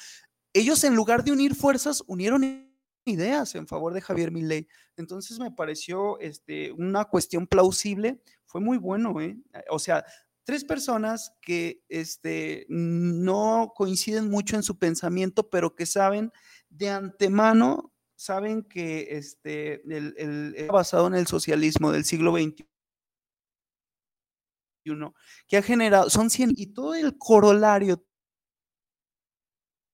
ellos en lugar de unir fuerzas, unieron ideas en favor de Javier Milei. Entonces me pareció este, una cuestión plausible, fue muy bueno, ¿eh? o sea, tres personas que este, no coinciden mucho en su pensamiento, pero que saben de antemano, saben que este, el, basado en el socialismo del siglo XXI, que ha generado, son 100, y todo el corolario,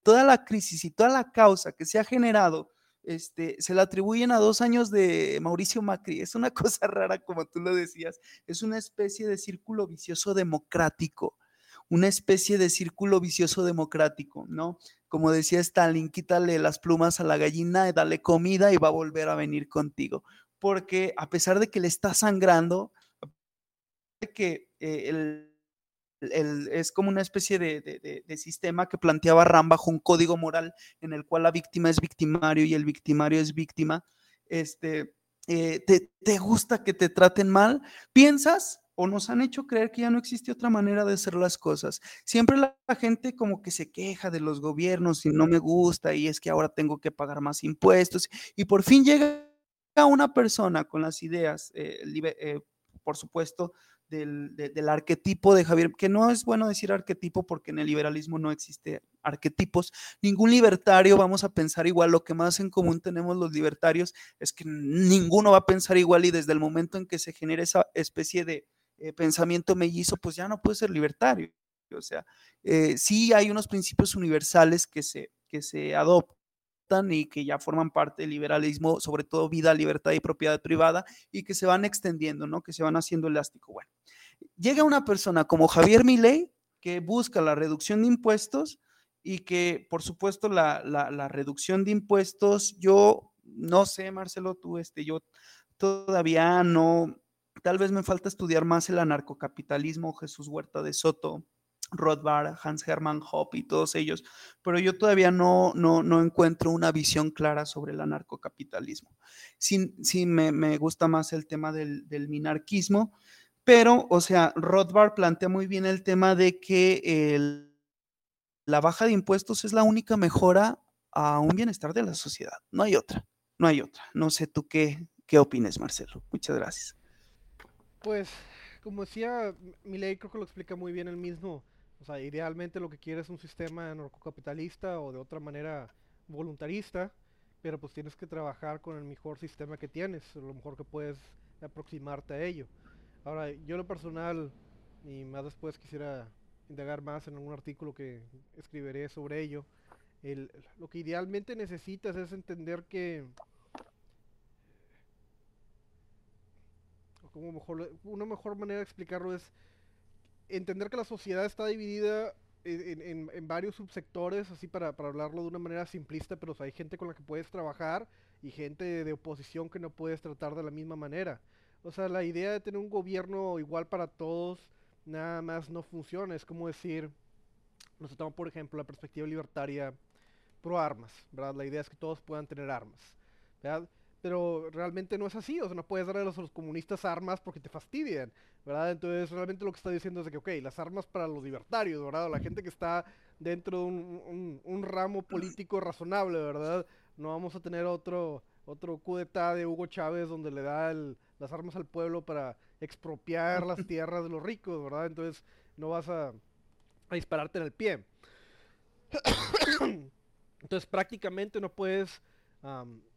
toda la crisis y toda la causa que se ha generado este, se le atribuyen a dos años de Mauricio Macri. Es una cosa rara, como tú lo decías. Es una especie de círculo vicioso democrático, una especie de círculo vicioso democrático, ¿no? Como decía Stalin, quítale las plumas a la gallina, dale comida y va a volver a venir contigo. Porque a pesar de que le está sangrando, que eh, el es como una especie de, sistema que planteaba Ram bajo un código moral en el cual la víctima es victimario y el victimario es víctima. Este, eh, te, gusta que te traten mal? ¿Piensas o nos han hecho creer que ya no existe otra manera de hacer las cosas? Siempre la, gente como que se queja de los gobiernos y no me gusta y es que ahora tengo que pagar más impuestos y por fin llega una persona con las ideas, eh, eh, por supuesto, del, arquetipo de Javier, que no es bueno decir arquetipo porque en el liberalismo no existe arquetipos. Ningún libertario vamos a pensar igual. Lo que más en común tenemos los libertarios es que ninguno va a pensar igual y desde el momento en que se genera esa especie de eh, pensamiento mellizo, pues ya no puede ser libertario. O sea, eh, sí hay unos principios universales que se, que se adoptan y que ya forman parte del liberalismo, sobre todo vida, libertad y propiedad privada, y que se van extendiendo, ¿no? Que se van haciendo elástico. Bueno, llega una persona como Javier Milei que busca la reducción de impuestos y que, por supuesto, la, la, reducción de impuestos, yo no sé, Marcelo, tú, este, yo todavía no, tal vez me falta estudiar más el anarcocapitalismo, Jesús Huerta de Soto, Rothbard, Hans Hermann Hoppe y todos ellos, pero yo todavía no, no, no encuentro una visión clara sobre el anarcocapitalismo. Sí, sí me, me gusta más el tema del, del, minarquismo, pero, o sea, Rothbard plantea muy bien el tema de que el, la baja de impuestos es la única mejora a un bienestar de la sociedad. No hay otra, no hay otra. No sé tú qué, qué opines, Marcelo. Muchas gracias. Pues, como decía, mi ley creo que lo explica muy bien el mismo. O sea, idealmente lo que quiere es un sistema narcocapitalista o de otra manera voluntarista, pero pues tienes que trabajar con el mejor sistema que tienes, lo mejor que puedes aproximarte a ello. Ahora, yo lo personal, y más después quisiera indagar más en algún artículo que escribiré sobre ello, el, lo que idealmente necesitas es entender que como mejor, una mejor manera de explicarlo es entender que la sociedad está dividida en, varios subsectores, así para, hablarlo de una manera simplista, pero hay gente con la que puedes trabajar y gente de oposición que no puedes tratar de la misma manera. O sea, la idea de tener un gobierno igual para todos nada más no funciona. Es como decir, nos tomamos por ejemplo la perspectiva libertaria pro armas, ¿verdad? La idea es que todos puedan tener armas, ¿verdad? Pero realmente no es así, o sea, no puedes darle a los, comunistas armas porque te fastidian, ¿verdad? Entonces realmente lo que está diciendo es de que, ok, las armas para los libertarios, ¿verdad? La gente que está dentro de un, ramo político razonable, ¿verdad? No vamos a tener otro otro coup de Hugo Chávez donde le da las armas al pueblo para expropiar las tierras de los ricos, ¿verdad? Entonces no vas a, dispararte en el pie. Entonces prácticamente no puedes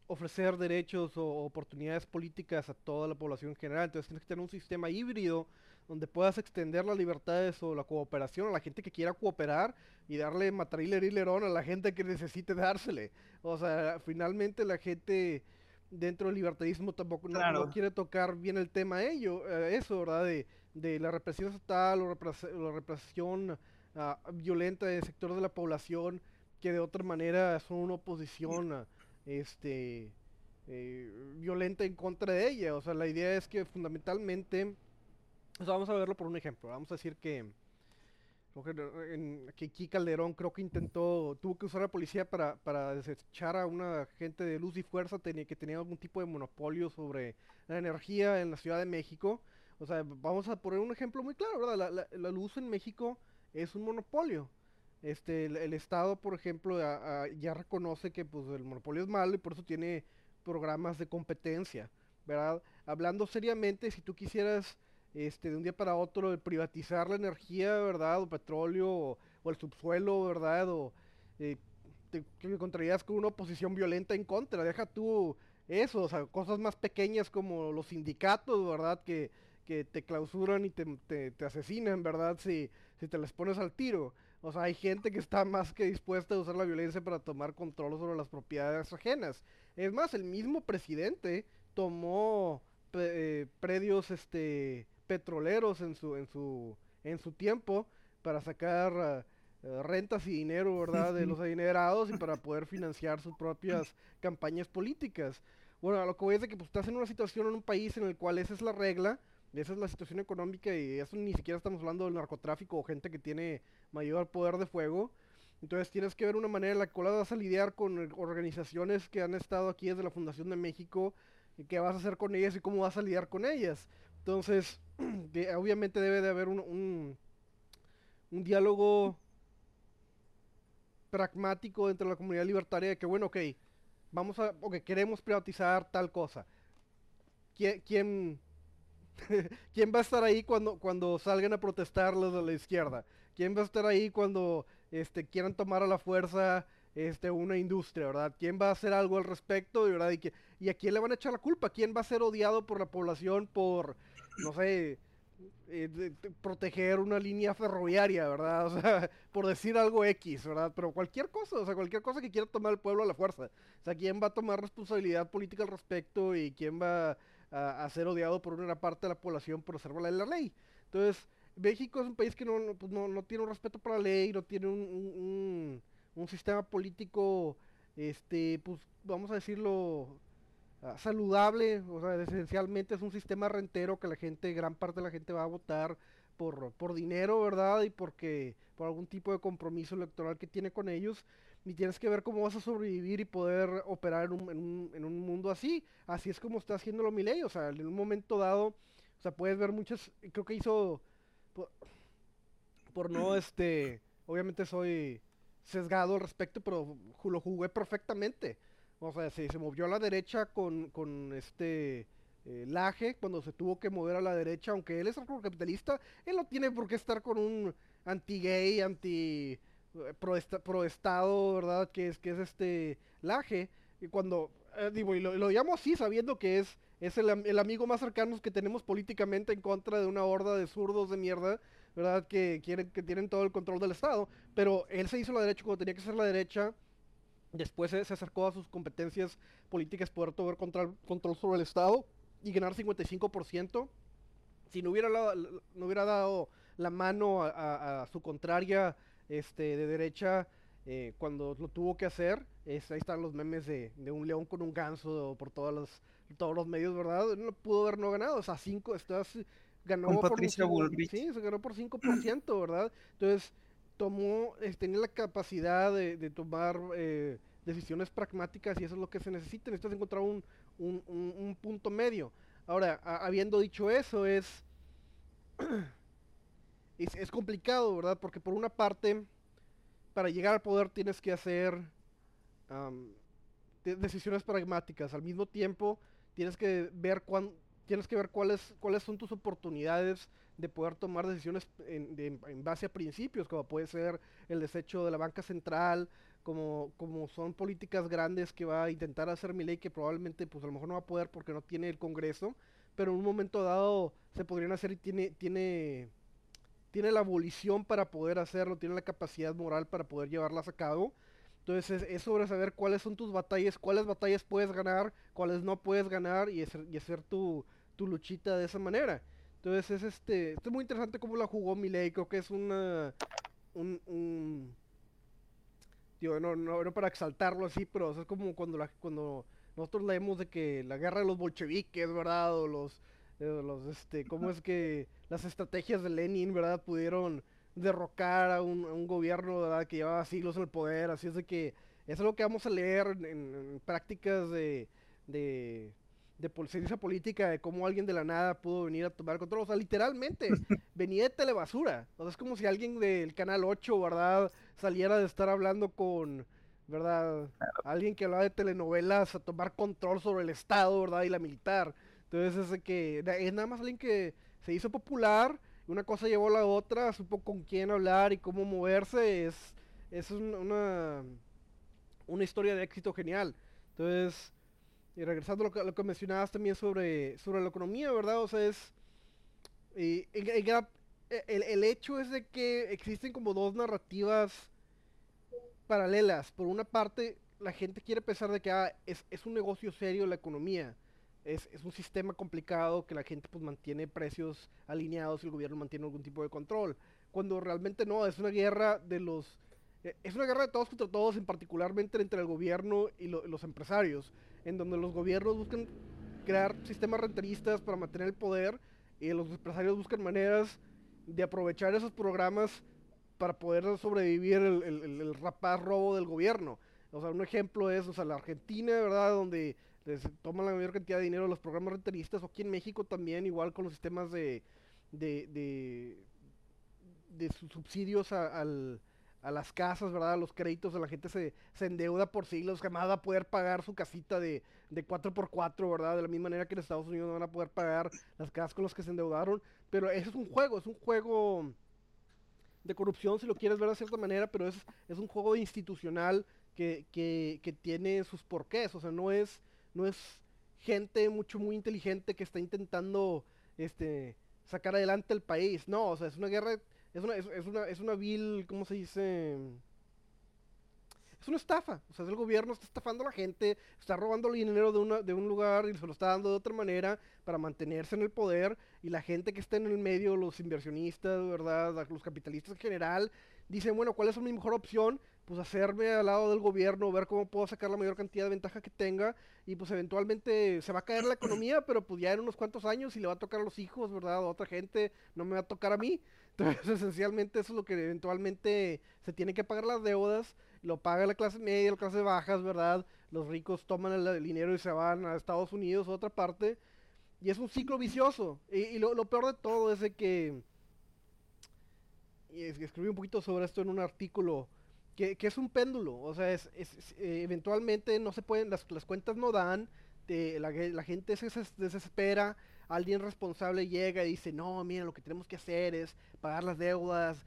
ofrecer derechos o oportunidades políticas a toda la población en general. Entonces tienes que tener un sistema híbrido donde puedas extender las libertades o la cooperación a la gente que quiera cooperar y darle matriler y lerón a la gente que necesite dársele. O sea, finalmente la gente dentro del libertarismo tampoco no, quiere tocar bien el tema ello, eh, eso, ¿verdad? De, la represión estatal o la represión ah, violenta del sector de la población que de otra manera son una oposición este, eh, violenta en contra de ella. O sea, la idea es que fundamentalmente, vamos a verlo por un ejemplo. Vamos a decir que, que aquí Calderón creo que intentó, tuvo que usar la policía para, para desechar a una gente de luz y fuerza tenía, que tenía algún tipo de monopolio sobre la energía en la Ciudad de México. O sea, vamos a poner un ejemplo muy claro, ¿verdad? La luz en México es un monopolio. Este, el, Estado, por ejemplo, ya reconoce que pues, el monopolio es malo y por eso tiene programas de competencia, ¿verdad? Hablando seriamente, si tú quisieras este, de un día para otro privatizar la energía, ¿verdad? O petróleo, o, el subsuelo, ¿verdad? O eh, te, encontrarías con una oposición violenta en contra. Deja tú eso, o sea, cosas más pequeñas como los sindicatos, ¿verdad? Que, que te clausuran y te, te, asesinan, ¿verdad? Si, si te les pones al tiro. O sea, hay gente que está más que dispuesta a usar la violencia para tomar control sobre las propiedades ajenas. Es más, el mismo presidente tomó eh, predios este, petroleros en su, en su, en su tiempo para sacar eh, rentas y dinero, ¿verdad? De los adinerados y para poder financiar sus propias campañas políticas. Bueno, a lo que voy es de que pues, estás en una situación en un país en el cual esa es la regla esa es la situación económica y eso ni siquiera estamos hablando del narcotráfico o gente que tiene mayor poder de fuego. Entonces tienes que ver una manera en la cual vas a lidiar con organizaciones que han estado aquí desde la Fundación de México y qué vas a hacer con ellas y cómo vas a lidiar con ellas. Entonces, obviamente debe de haber un, un, diálogo pragmático entre la comunidad libertaria de que, bueno, ok, vamos a, ok, queremos privatizar tal cosa. quién ¿Quién va a estar ahí cuando, cuando salgan a protestar los de la izquierda? ¿Quién va a estar ahí cuando este, quieran tomar a la fuerza este, una industria, ¿verdad? ¿Quién va a hacer algo al respecto, ¿verdad? Y, y a quién le van a echar la culpa? ¿Quién va a ser odiado por la población por, no sé, eh, proteger una línea ferroviaria, ¿verdad? O sea, por decir algo X, ¿verdad? Pero cualquier cosa, o sea, cualquier cosa que quiera tomar el pueblo a la fuerza. O sea, ¿quién va a tomar responsabilidad política al respecto y quién va a, ser odiado por una parte de la población por hacer valer la ley. Entonces, México es un país que no, pues no, tiene un respeto para la ley, no tiene un, un, sistema político, este, pues vamos a decirlo, ah, saludable, o sea, esencialmente es un sistema rentero que la gente, gran parte de la gente va a votar por, por dinero, ¿verdad? Y porque, por algún tipo de compromiso electoral que tiene con ellos y tienes que ver cómo vas a sobrevivir y poder operar en un, en un, en un mundo así. Así es como está haciéndolo ley o sea, en un momento dado, o sea, puedes ver muchas, creo que hizo, por, no, este, obviamente soy sesgado al respecto, pero lo jugué perfectamente. O sea, se, se movió a la derecha con, con este eh, Laje, cuando se tuvo que mover a la derecha, aunque él es capitalista, él no tiene por qué estar con un anti-gay, anti pro, estado, ¿verdad? Que es, que es este laje. Y cuando, eh, digo, y lo, llamo así sabiendo que es es el, el, amigo más cercano que tenemos políticamente en contra de una horda de zurdos de mierda, ¿verdad? Que quieren, que tienen todo el control del Estado. Pero él se hizo la derecha cuando tenía que ser la derecha. Después se, acercó a sus competencias políticas, poder tomar control, control sobre el Estado y ganar 55%. Si no hubiera, no hubiera dado la mano a, su contraria este, de derecha eh, cuando lo tuvo que hacer, ahí están los memes de, un león con un ganso por todos los, todos los medios, ¿verdad? No pudo haber no ganado, o sea, 5, estás ganó por Sí, se ganó por 5%, ¿verdad? Entonces, tomó, eh, tenía la capacidad de, tomar eh, decisiones pragmáticas y eso es lo que se necesita. Necesitas encontrar un, un, punto medio. Ahora, habiendo dicho eso, es, es, complicado, ¿verdad? Porque por una parte, para llegar al poder tienes que hacer decisiones pragmáticas. Al mismo tiempo, tienes que ver cuán, tienes que ver cuáles, cuáles son tus oportunidades de poder tomar decisiones en, base a principios, como puede ser el desecho de la banca central, como, como son políticas grandes que va a intentar hacer mi ley que probablemente pues a lo mejor no va a poder porque no tiene el Congreso, pero en un momento dado se podrían hacer y tiene, tiene, tiene la abolición para poder hacerlo, tiene la capacidad moral para poder llevarlas a cabo. Entonces es, sobre saber cuáles son tus batallas, cuáles batallas puedes ganar, cuáles no puedes ganar y hacer, y hacer tu, tu luchita de esa manera. Entonces es este, es muy interesante cómo la jugó Milei, creo que es una, un, un digo, no, no, para exaltarlo así, pero es como cuando cuando nosotros leemos de que la guerra de los bolcheviques, ¿verdad? O los, los este, cómo es que las estrategias de Lenin, ¿verdad? Pudieron derrocar a un, gobierno ¿verdad? que llevaba siglos en el poder, así es de que es lo que vamos a leer en, prácticas de, de, de ciencia política, de cómo alguien de la nada pudo venir a tomar control, o sea, literalmente, venía de telebasura, o sea, es como si alguien del Canal 8, ¿verdad?, saliera de estar hablando con, ¿verdad?, alguien que hablaba de telenovelas a tomar control sobre el Estado, ¿verdad?, y la militar, entonces es que es nada más alguien que se hizo popular, una cosa llevó a la otra, supo con quién hablar y cómo moverse, es, es una, una historia de éxito genial. Entonces, y regresando a lo que, lo que mencionabas también sobre, sobre la economía, ¿verdad? O sea, es... el, el, hecho es de que existen como dos narrativas paralelas. Por una parte, la gente quiere pensar de que ah, es, es, un negocio serio la economía es, un sistema complicado que la gente pues mantiene precios alineados y el gobierno mantiene algún tipo de control. Cuando realmente no, es una guerra de los... Eh, es una guerra de todos contra todos, en particularmente entre el gobierno y los empresarios, en donde los gobiernos buscan crear sistemas renteristas para mantener el poder y los empresarios buscan maneras de aprovechar esos programas para poder sobrevivir el, el rapaz robo del gobierno. O sea, un ejemplo es, o sea, la Argentina, ¿verdad? Donde les toman la mayor cantidad de dinero los programas renteristas, o aquí en México también, igual con los sistemas de, de, de, subsidios a, al, a las casas, ¿verdad? Los créditos, la gente se, se endeuda por siglos, jamás va a poder pagar su casita de, de 4x4, ¿verdad? De la misma manera que en Estados Unidos no van a poder pagar las casas con las que se endeudaron, pero eso es un juego, es un juego de corrupción, si lo quieres ver de cierta manera, pero es, es un juego institucional que, que, que tiene sus porqués, o sea, no es no es gente mucho muy inteligente que está intentando este sacar adelante el país. No, o sea, es una guerra, es una, es, una, es una vil, ¿cómo se dice? Es una estafa, o sea, el gobierno está estafando a la gente, está robando el dinero de, una, de un lugar y se lo está dando de otra manera para mantenerse en el poder y la gente que está en el medio, los inversionistas, ¿verdad? Los capitalistas en general, dicen, bueno, ¿cuál es mi mejor opción? Pues hacerme al lado del gobierno, ver cómo puedo sacar la mayor cantidad de ventaja que tenga y pues eventualmente se va a caer la economía, pero pues ya en unos cuantos años y le va a tocar a los hijos, ¿verdad? A otra gente, no me va a tocar a mí. Entonces esencialmente eso es lo que eventualmente se tiene que pagar las deudas, lo paga la clase media, la clase bajas, ¿verdad? Los ricos toman el, dinero y se van a Estados Unidos, a otra parte. Y es un ciclo vicioso. Y, lo, lo peor de todo es de que... Y escribí un poquito sobre esto en un artículo que, es un péndulo, o sea, es, eh, eventualmente no se pueden, las, las cuentas no dan, la, gente se desespera, alguien responsable llega y dice, no, mira, lo que tenemos que hacer es pagar las deudas,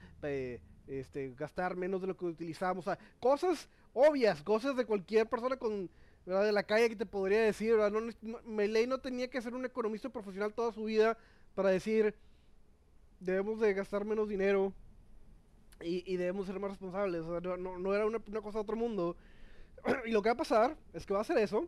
este, gastar menos de lo que utilizamos, cosas obvias, cosas de cualquier persona con de la calle que te podría decir, no, no tenía que ser un economista profesional toda su vida para decir, debemos de gastar menos dinero y, debemos ser más responsables. O sea, no, era una, cosa de otro mundo. y lo que va a pasar es que va a hacer eso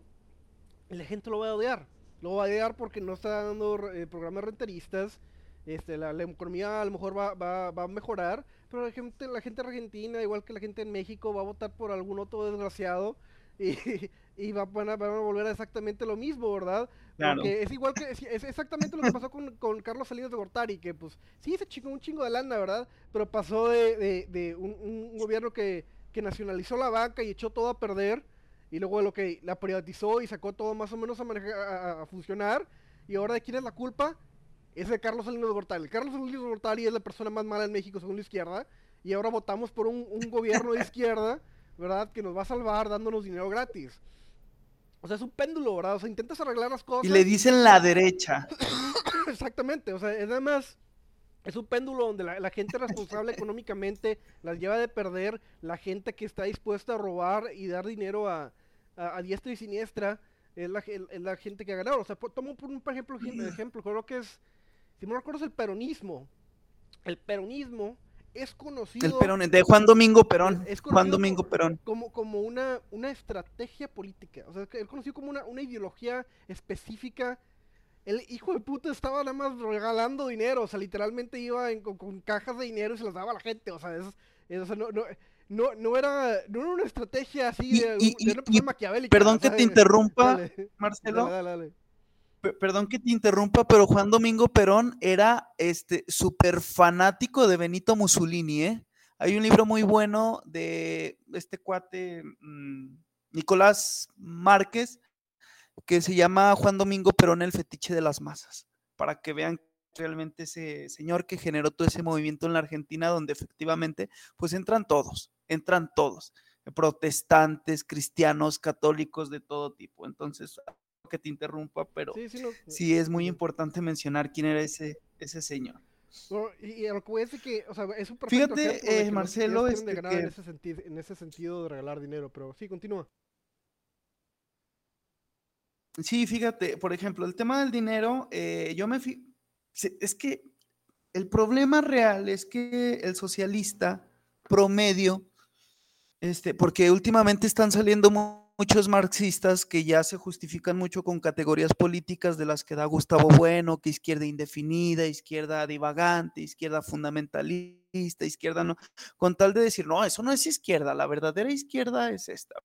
y la gente lo va a odiar. Lo va a odiar porque no está dando eh, programas renteristas. Este, la, economía a lo mejor va, va, va, a mejorar, pero la gente, la gente argentina, igual que la gente en México, va a votar por algún otro desgraciado y, va, a, volver a exactamente lo mismo, ¿verdad? Porque es igual que, es, exactamente lo que pasó con, con, Carlos Salinas de Gortari, que pues sí, se chingó un chingo de lana, ¿verdad? Pero pasó de, de, un, gobierno que, que, nacionalizó la banca y echó todo a perder, y luego lo que la privatizó y sacó todo más o menos a, a, a, funcionar, y ahora de quién es la culpa? Es de Carlos Salinas de Gortari. Carlos Salinas de Gortari es la persona más mala en México según la izquierda, y ahora votamos por un gobierno de izquierda, ¿verdad? Que nos va a salvar dándonos dinero gratis. O sea, es un péndulo, ¿verdad? O sea, intentas arreglar las cosas. Y le dicen la derecha. Exactamente, o sea, es nada más. Es un péndulo donde la, gente responsable económicamente las lleva de perder, la gente que está dispuesta a robar y dar dinero a, a, diestra y siniestra es la, la, gente que ha ganado. O sea, tomo por un ejemplo, ejemplo, creo que es, si no recuerdo, es el peronismo. El peronismo es conocido. El de Juan Domingo Perón. Juan Domingo Perón. Como, como una, una estrategia política. O sea, es conocido como una, una ideología específica. El hijo de puta estaba nada más regalando dinero. O sea, literalmente iba con, cajas de dinero y se las daba a la gente. O sea, es, no, no, no, no, era, no era una estrategia así de, una maquiavélica. Perdón que te interrumpa, Marcelo. Dale, dale, perdón que te interrumpa, pero Juan Domingo Perón era este súper fanático de Benito Mussolini, ¿eh? Hay un libro muy bueno de este cuate mm, Nicolás Márquez que se llama Juan Domingo Perón, el fetiche de las masas, para que vean realmente ese señor que generó todo ese movimiento en la Argentina, donde efectivamente, pues entran todos, entran todos, protestantes, cristianos, católicos, de todo tipo. Entonces, que te interrumpa, pero sí, es muy importante mencionar quién era ese, ese señor. y, lo que voy a decir que, o sea, es un Fíjate, eh, Marcelo, este en, ese sentido, en ese sentido de regalar dinero, pero sí, continúa. Sí, fíjate, por ejemplo, el tema del dinero, eh, yo me es que el problema real es que el socialista promedio, este, porque últimamente están saliendo muchos marxistas que ya se justifican mucho con categorías políticas de las que da Gustavo Bueno, que izquierda indefinida, izquierda divagante, izquierda fundamentalista, izquierda no, con tal de decir, no, eso no es izquierda, la verdadera izquierda es esta.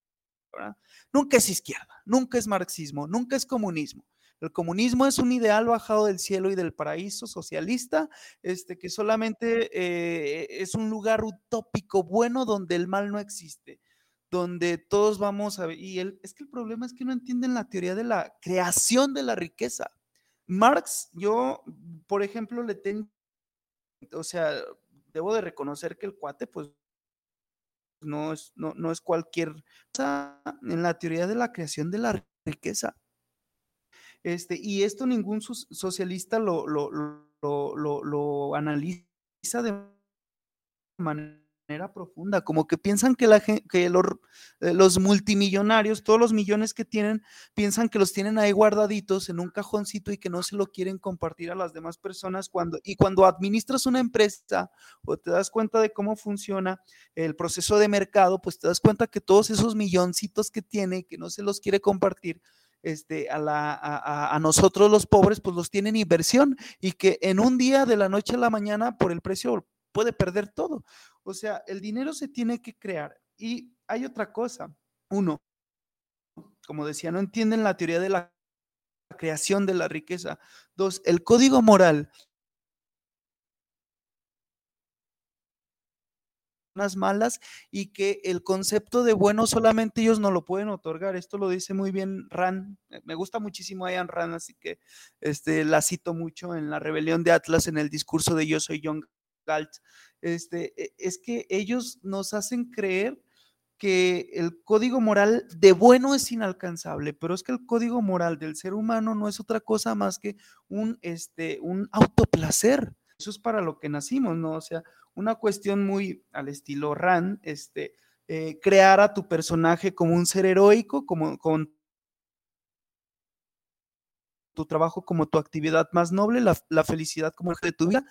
Nunca es izquierda, nunca es marxismo, nunca es comunismo. El comunismo es un ideal bajado del cielo y del paraíso socialista, este, que solamente eh, es un lugar utópico bueno donde el mal no existe donde todos vamos a ver, y él, es que el problema es que no entienden la teoría de la creación de la riqueza. Marx, yo, por ejemplo, le tengo, o sea, debo de reconocer que el cuate, pues, no es, no, no es cualquier cosa en la teoría de la creación de la riqueza. Este, y esto ningún socialista lo, lo, lo, lo analiza de manera profunda, como que piensan que, la, que eh, los multimillonarios, todos los millones que tienen, piensan que los tienen ahí guardaditos en un cajoncito y que no se lo quieren compartir a las demás personas cuando y cuando administras una empresa o te das cuenta de cómo funciona el proceso de mercado, pues te das cuenta que todos esos milloncitos que tiene que no se los quiere compartir este, a, la, a, nosotros los pobres, pues los tienen inversión y que en un día de la noche a la mañana por el precio puede perder todo. O sea, el dinero se tiene que crear. Y hay otra cosa. Uno, como decía, no entienden la teoría de la creación de la riqueza. Dos, el código moral malas y que el concepto de bueno solamente ellos no lo pueden otorgar. Esto lo dice muy bien Ran. Me gusta muchísimo Ayan Ran, así que este, la cito mucho en la rebelión de Atlas en el discurso de Yo soy Young Este, e, es que ellos nos hacen creer que el código moral de bueno es inalcanzable, pero es que el código moral del ser humano no es otra cosa más que un, este, un autoplacer. Eso es para lo que nacimos, ¿no? O sea, una cuestión muy al estilo Ran, este, eh, crear a tu personaje como un ser heroico, como con tu trabajo como tu actividad más noble, la, la felicidad como el de tu vida,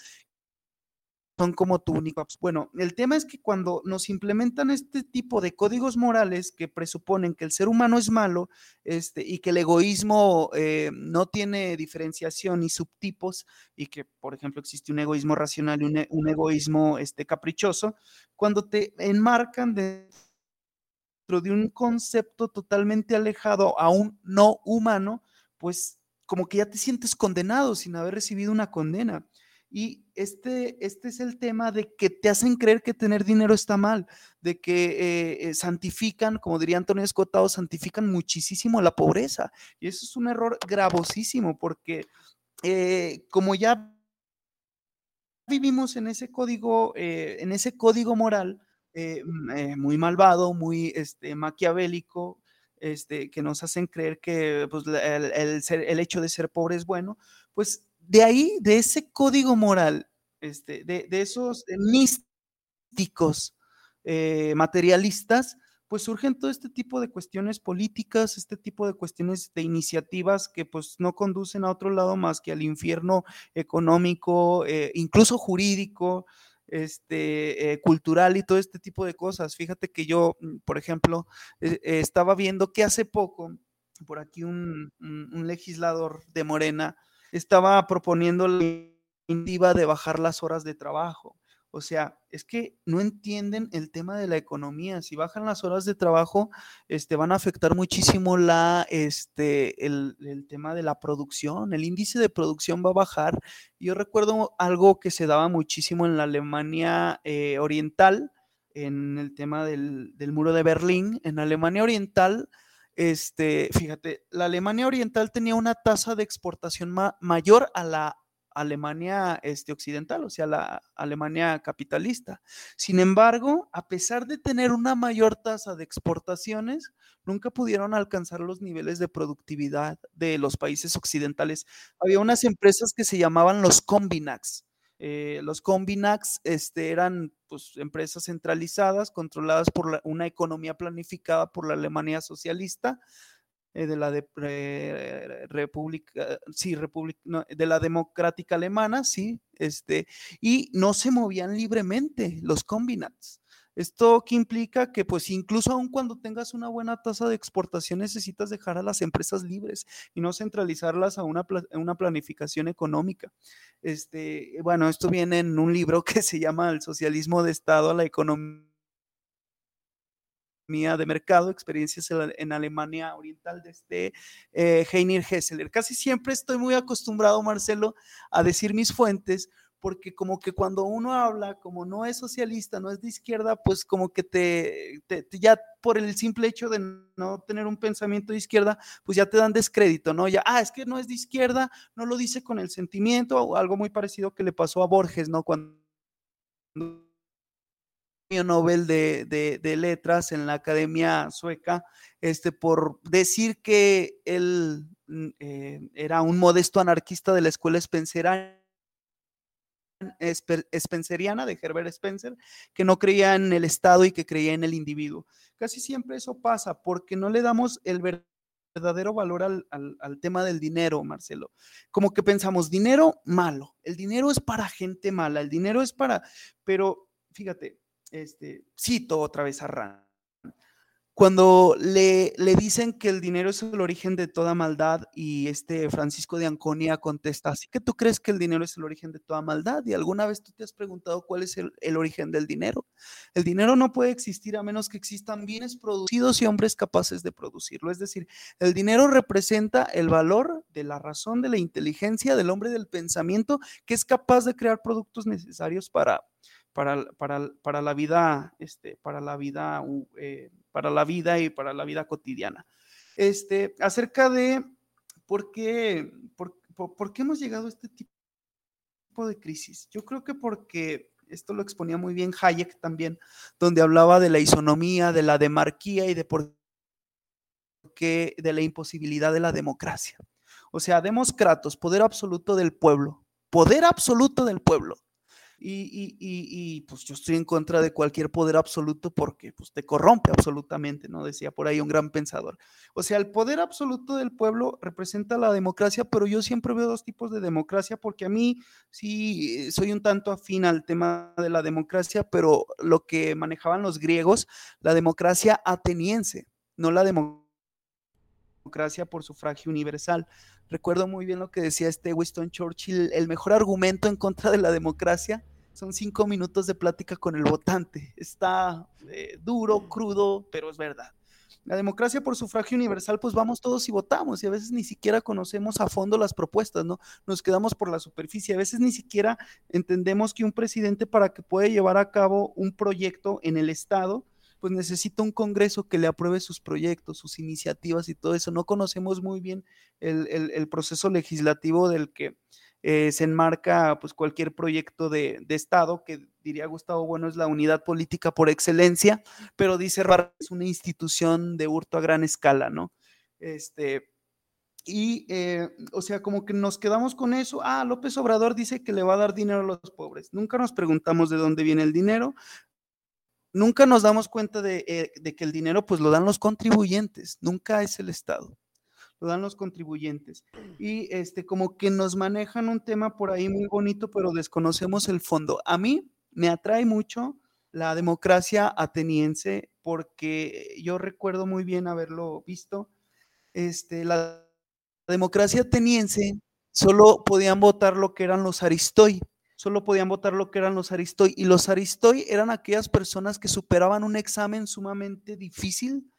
son como tu único. Bueno, el tema es que cuando nos implementan este tipo de códigos morales que presuponen que el ser humano es malo este, y que el egoísmo eh, no tiene diferenciación ni subtipos y que, por ejemplo, existe un egoísmo racional y un, e, un egoísmo este, caprichoso, cuando te enmarcan dentro de un concepto totalmente alejado a un no humano, pues como que ya te sientes condenado sin haber recibido una condena. Y este, este es el tema de que te hacen creer que tener dinero está mal, de que eh, eh, santifican, como diría Antonio Escotado, santifican muchísimo la pobreza. Y eso es un error gravosísimo porque eh, como ya vivimos en ese código, en ese código moral mm, muy malvado, muy este, maquiavélico, este, que nos hacen creer que pues, el, el hecho de ser pobre es bueno, pues de ahí, de ese código moral, este, de, esos místicos eh, materialistas, pues surgen todo este tipo de cuestiones políticas, este tipo de cuestiones de iniciativas que pues no conducen a otro lado más que al infierno económico, eh, incluso jurídico, este, eh, cultural y todo este tipo de cosas. Fíjate que yo, mm, por ejemplo, estaba viendo que hace poco, por aquí un legislador de Morena, estaba proponiendo la iniciativa de bajar las horas de trabajo. O sea, es que no entienden el tema de la economía. Si bajan las horas de trabajo, este, van a afectar muchísimo la, este, el, tema de la producción. El índice de producción va a bajar. Yo recuerdo algo que se daba muchísimo en la Alemania eh, Oriental, en el tema del, del muro de Berlín. En Alemania Oriental, este, fíjate, la Alemania Oriental tenía una tasa de exportación mayor a la Alemania este, occidental, o sea, la Alemania capitalista. Sin embargo, a pesar de tener una mayor tasa de exportaciones, nunca pudieron alcanzar los niveles de productividad de los países occidentales. Había unas empresas que se llamaban los Combinax. Eh, los Combinax este, eran pues, empresas centralizadas, controladas por una economía planificada por la Alemania socialista, eh, de la de, República, sí, de la democrática alemana, sí, este, y no se movían libremente los Combinax. Esto que implica que pues incluso aun cuando tengas una buena tasa de exportación necesitas dejar a las empresas libres y no centralizarlas a una, planificación económica. Este, bueno, esto viene en un libro que se llama El socialismo de Estado a la economía de mercado, experiencias en Alemania Oriental de este eh, Heiner Hessler. Casi siempre estoy muy acostumbrado, Marcelo, a decir mis fuentes, porque como que cuando uno habla, como no es socialista, no es de izquierda, pues como que te, ya por el simple hecho de no tener un pensamiento de izquierda, pues ya te dan descrédito, ¿no? Ya, ah, es que no es de izquierda, no lo dice con el sentimiento, o algo muy parecido que le pasó a Borges, ¿no? Cuando Nobel de, de, letras en la Academia Sueca, este, por decir que él mm, eh, era un modesto anarquista de la escuela Spencerana Spenceriana de Herbert Spencer, que no creía en el Estado y que creía en el individuo. Casi siempre eso pasa porque no le damos el verdadero valor al, al, tema del dinero, Marcelo. Como que pensamos, dinero malo, el dinero es para gente mala, el dinero es para, pero fíjate, este, cito otra vez a Rand, cuando le, le, dicen que el dinero es el origen de toda maldad y este Francisco de Anconia contesta, así que tú crees que el dinero es el origen de toda maldad y alguna vez tú te has preguntado cuál es el, el origen del dinero. El dinero no puede existir a menos que existan bienes producidos y hombres capaces de producirlo. Es decir, el dinero representa el valor de la razón, de la inteligencia, del hombre del pensamiento que es capaz de crear productos necesarios para, para, para, para la vida, este, para la vida, eh, para la vida y para la vida cotidiana. Este, acerca de por qué, por, por, qué hemos llegado a este tipo de crisis. Yo creo que porque esto lo exponía muy bien Hayek también, donde hablaba de la isonomía, de la demarquía y de por qué de la imposibilidad de la democracia. O sea, democratos, poder absoluto del pueblo, poder absoluto del pueblo Y, pues yo estoy en contra de cualquier poder absoluto porque pues te corrompe absolutamente, ¿no? Decía por ahí un gran pensador. O sea, el poder absoluto del pueblo representa la democracia, pero yo siempre veo dos tipos de democracia porque a mí sí soy un tanto afín al tema de la democracia, pero lo que manejaban los griegos, la democracia ateniense, no la democracia por sufragio universal. Recuerdo muy bien lo que decía este Winston Churchill, el mejor argumento en contra de la democracia son cinco minutos de plática con el votante. Está eh, duro, crudo, pero es verdad. La democracia por sufragio universal, pues vamos todos y votamos y a veces ni siquiera conocemos a fondo las propuestas, ¿no? Nos quedamos por la superficie, a veces ni siquiera entendemos que un presidente para que pueda llevar a cabo un proyecto en el Estado, pues necesita un Congreso que le apruebe sus proyectos, sus iniciativas y todo eso. No conocemos muy bien el proceso legislativo del que eh, se enmarca pues cualquier proyecto de, Estado, que diría Gustavo Bueno es la unidad política por excelencia, pero dice Rara es una institución de hurto a gran escala, ¿no? Este, y, eh, o sea, como que nos quedamos con eso. Ah, López Obrador dice que le va a dar dinero a los pobres. Nunca nos preguntamos de dónde viene el dinero. Nunca nos damos cuenta de, eh, de que el dinero pues lo dan los contribuyentes, nunca es el Estado lo dan los contribuyentes. Y este, como que nos manejan un tema por ahí muy bonito, pero desconocemos el fondo. A mí me atrae mucho la democracia ateniense porque yo recuerdo muy bien haberlo visto. Este, la democracia ateniense solo podían votar lo que eran los aristoi, solo podían votar lo que eran los aristoi y los aristoi eran aquellas personas que superaban un examen sumamente difícil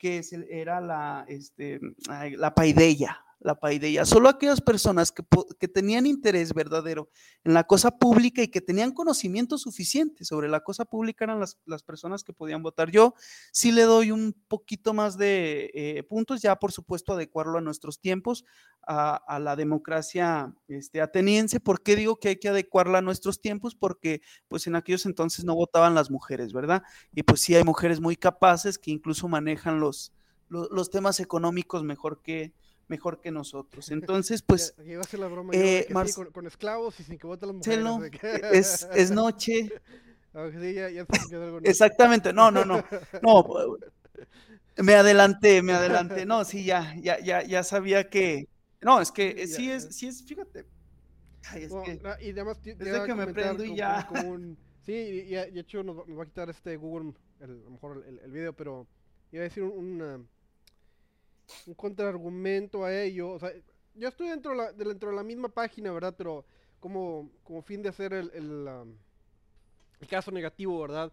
que era la, este, la paideia, la paideia. Solo aquellas personas que, que, tenían interés verdadero en la cosa pública y que tenían conocimiento suficiente sobre la cosa pública eran las, las personas que podían votar. Yo sí le doy un poquito más de eh, puntos, ya por supuesto adecuarlo a nuestros tiempos, a, la democracia este, ateniense. ¿Por qué digo que hay que adecuarla a nuestros tiempos? Porque pues en aquellos entonces no votaban las mujeres, ¿verdad? Y pues sí hay mujeres muy capaces que incluso manejan los, los temas económicos mejor que mejor que nosotros. Entonces, pues... la broma eh, con, esclavos y sin que voten las mujeres. es, es noche. Exactamente, no, no, no. No, me adelanté, me adelanté. No, sí, ya, ya, ya, ya sabía que. No, es que sí es, sí es, fíjate. Ay, es que, y además, desde que me prendo y ya. sí, y, de hecho nos, va a quitar este Google, el, a lo mejor el, el, video, pero iba a decir un, un contraargumento a ello. O sea, yo estoy dentro de la, dentro de la misma página, ¿verdad? Pero como, como fin de hacer el, el, el, caso negativo, ¿verdad?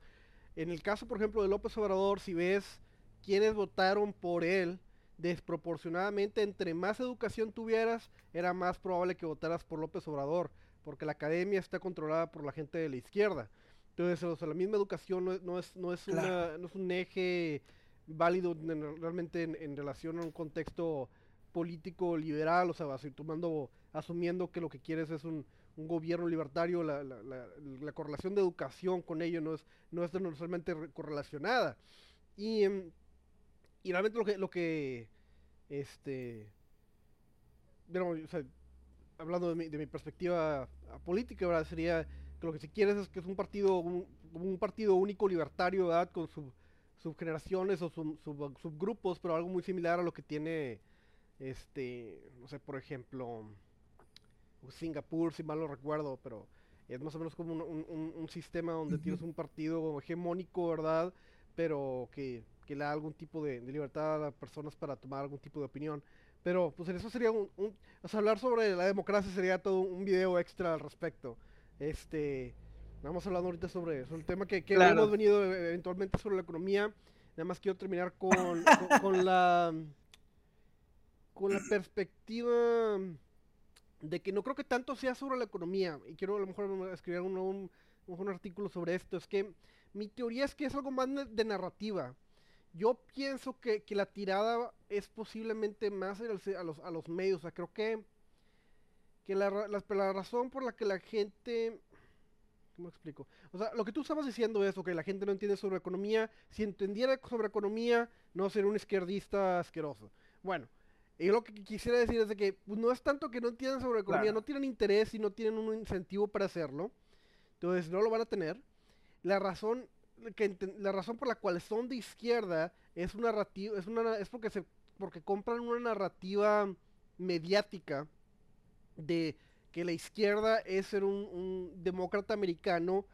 En el caso, por ejemplo, de López Obrador, si ves quienes votaron por él, desproporcionadamente, entre más educación tuvieras, era más probable que votaras por López Obrador, porque la academia está controlada por la gente de la izquierda. Entonces, o sea, la misma educación no es, no es, no es, una, no es un eje válido realmente en, relación a un contexto político liberal, o sea, tomando, asumiendo que lo que quieres es un, gobierno libertario, la, correlación de educación con ello no es, no es necesariamente correlacionada. Y, em, y realmente lo que, lo que este, hablando de mi, de mi perspectiva política, ¿verdad? sería que lo que si quieres es que es un partido, un, un partido único libertario, ¿verdad? Con su subgeneraciones o subgrupos, pero algo muy similar a lo que tiene, este, no sé, por ejemplo, Singapur, si mal no recuerdo, pero es más o menos como un, sistema donde tienes un partido hegemónico, ¿verdad? Pero que, le da algún tipo de, libertad a las personas para tomar algún tipo de opinión. Pero pues en eso sería un, o sea, hablar sobre la democracia sería todo un video extra al respecto. Este, Vamos hablando ahorita sobre eso, el tema que, hemos venido eh, eventualmente sobre la economía. Nada más quiero terminar con, con, la con la perspectiva de que no creo que tanto sea sobre la economía. Y quiero a lo mejor escribir un, un, artículo sobre esto. Es que mi teoría es que es algo más de narrativa. Yo pienso que, que la tirada es posiblemente más a los, a los medios. O sea, creo que, que la, la, la razón por la que la gente ¿Cómo explico? O sea, lo que tú estabas diciendo es, que la gente no entiende sobre economía. Si entendiera sobre economía, no sería un izquierdista asqueroso. Bueno, y lo que quisiera decir es de que pues, no es tanto que no entiendan sobre economía, no tienen interés y no tienen un incentivo para hacerlo. Entonces no lo van a tener. La razón, que, la razón por la cual son de izquierda es, una es, una, es porque, se, porque compran una narrativa mediática de que la izquierda es ser un, demócrata americano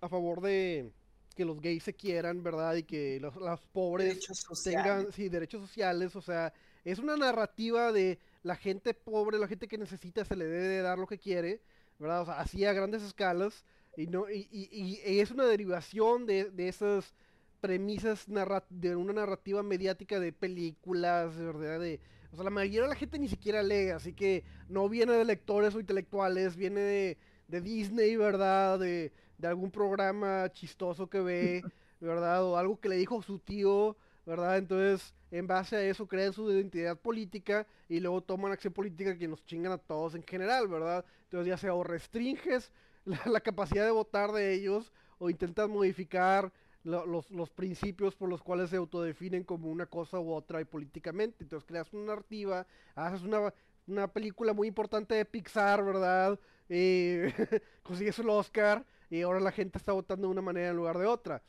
a favor de que los gays se quieran, ¿verdad? Y que los, pobres tengan sí, derechos sociales, o sea, es una narrativa de la gente pobre, la gente que necesita se le debe dar lo que quiere, ¿verdad? O sea, así a grandes escalas, y, no, y, y, y es una derivación de, de esas premisas de una narrativa mediática de películas, ¿verdad? De, o sea, la mayoría de la gente ni siquiera lee, así que no viene de lectores o intelectuales, viene de, de Disney, ¿verdad? De, de, algún programa chistoso que ve, ¿verdad? O algo que le dijo su tío, ¿verdad? Entonces, en base a eso crean su identidad política y luego toman acción política que nos chingan a todos en general, ¿verdad? Entonces, ya sea o restringes la, la capacidad de votar de ellos o intentas modificar los, los, principios por los cuales se autodefinen como una cosa u otra y políticamente. Entonces creas una narrativa, haces una, una película muy importante de Pixar, ¿verdad? Eh, consigues el Oscar y ahora la gente está votando de una manera en lugar de otra.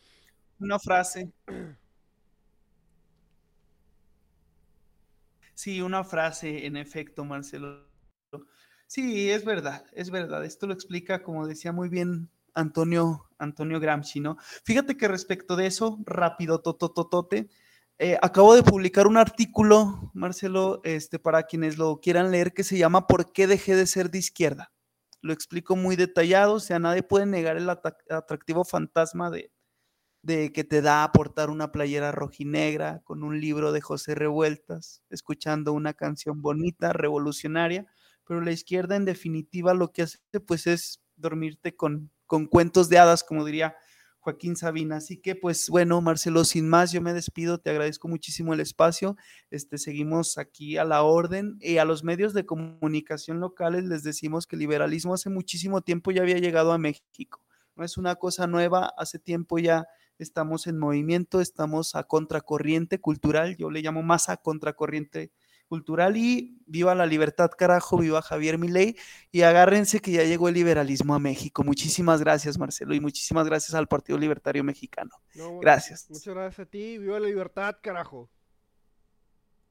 Una frase. Sí, una frase, en efecto, Marcelo. Sí, es verdad, es verdad. Esto lo explica, como decía muy bien Antonio, Antonio Gramsci, ¿no? Fíjate que respecto de eso, rápido, totototote, eh, acabo de publicar un artículo, Marcelo, este, para quienes lo quieran leer, que se llama ¿Por qué dejé de ser de izquierda? Lo explico muy detallado, o sea, nadie puede negar el atractivo fantasma de, de que te da aportar una playera rojinegra con un libro de José Revueltas, escuchando una canción bonita, revolucionaria, pero la izquierda en definitiva lo que hace pues es dormirte con con cuentos de hadas, como diría Joaquín Sabina. Así que, pues bueno, Marcelo, sin más, yo me despido, te agradezco muchísimo el espacio. Este, seguimos aquí a la orden y a los medios de comunicación locales les decimos que el liberalismo hace muchísimo tiempo ya había llegado a México. No es una cosa nueva, hace tiempo ya estamos en movimiento, estamos a contracorriente cultural, yo le llamo más a contracorriente cultural y viva la libertad, carajo, viva Javier Milei y agárrense que ya llegó el liberalismo a México. Muchísimas gracias, Marcelo, y muchísimas gracias al Partido Libertario Mexicano. gracias. Muchas gracias a ti, viva la libertad, carajo.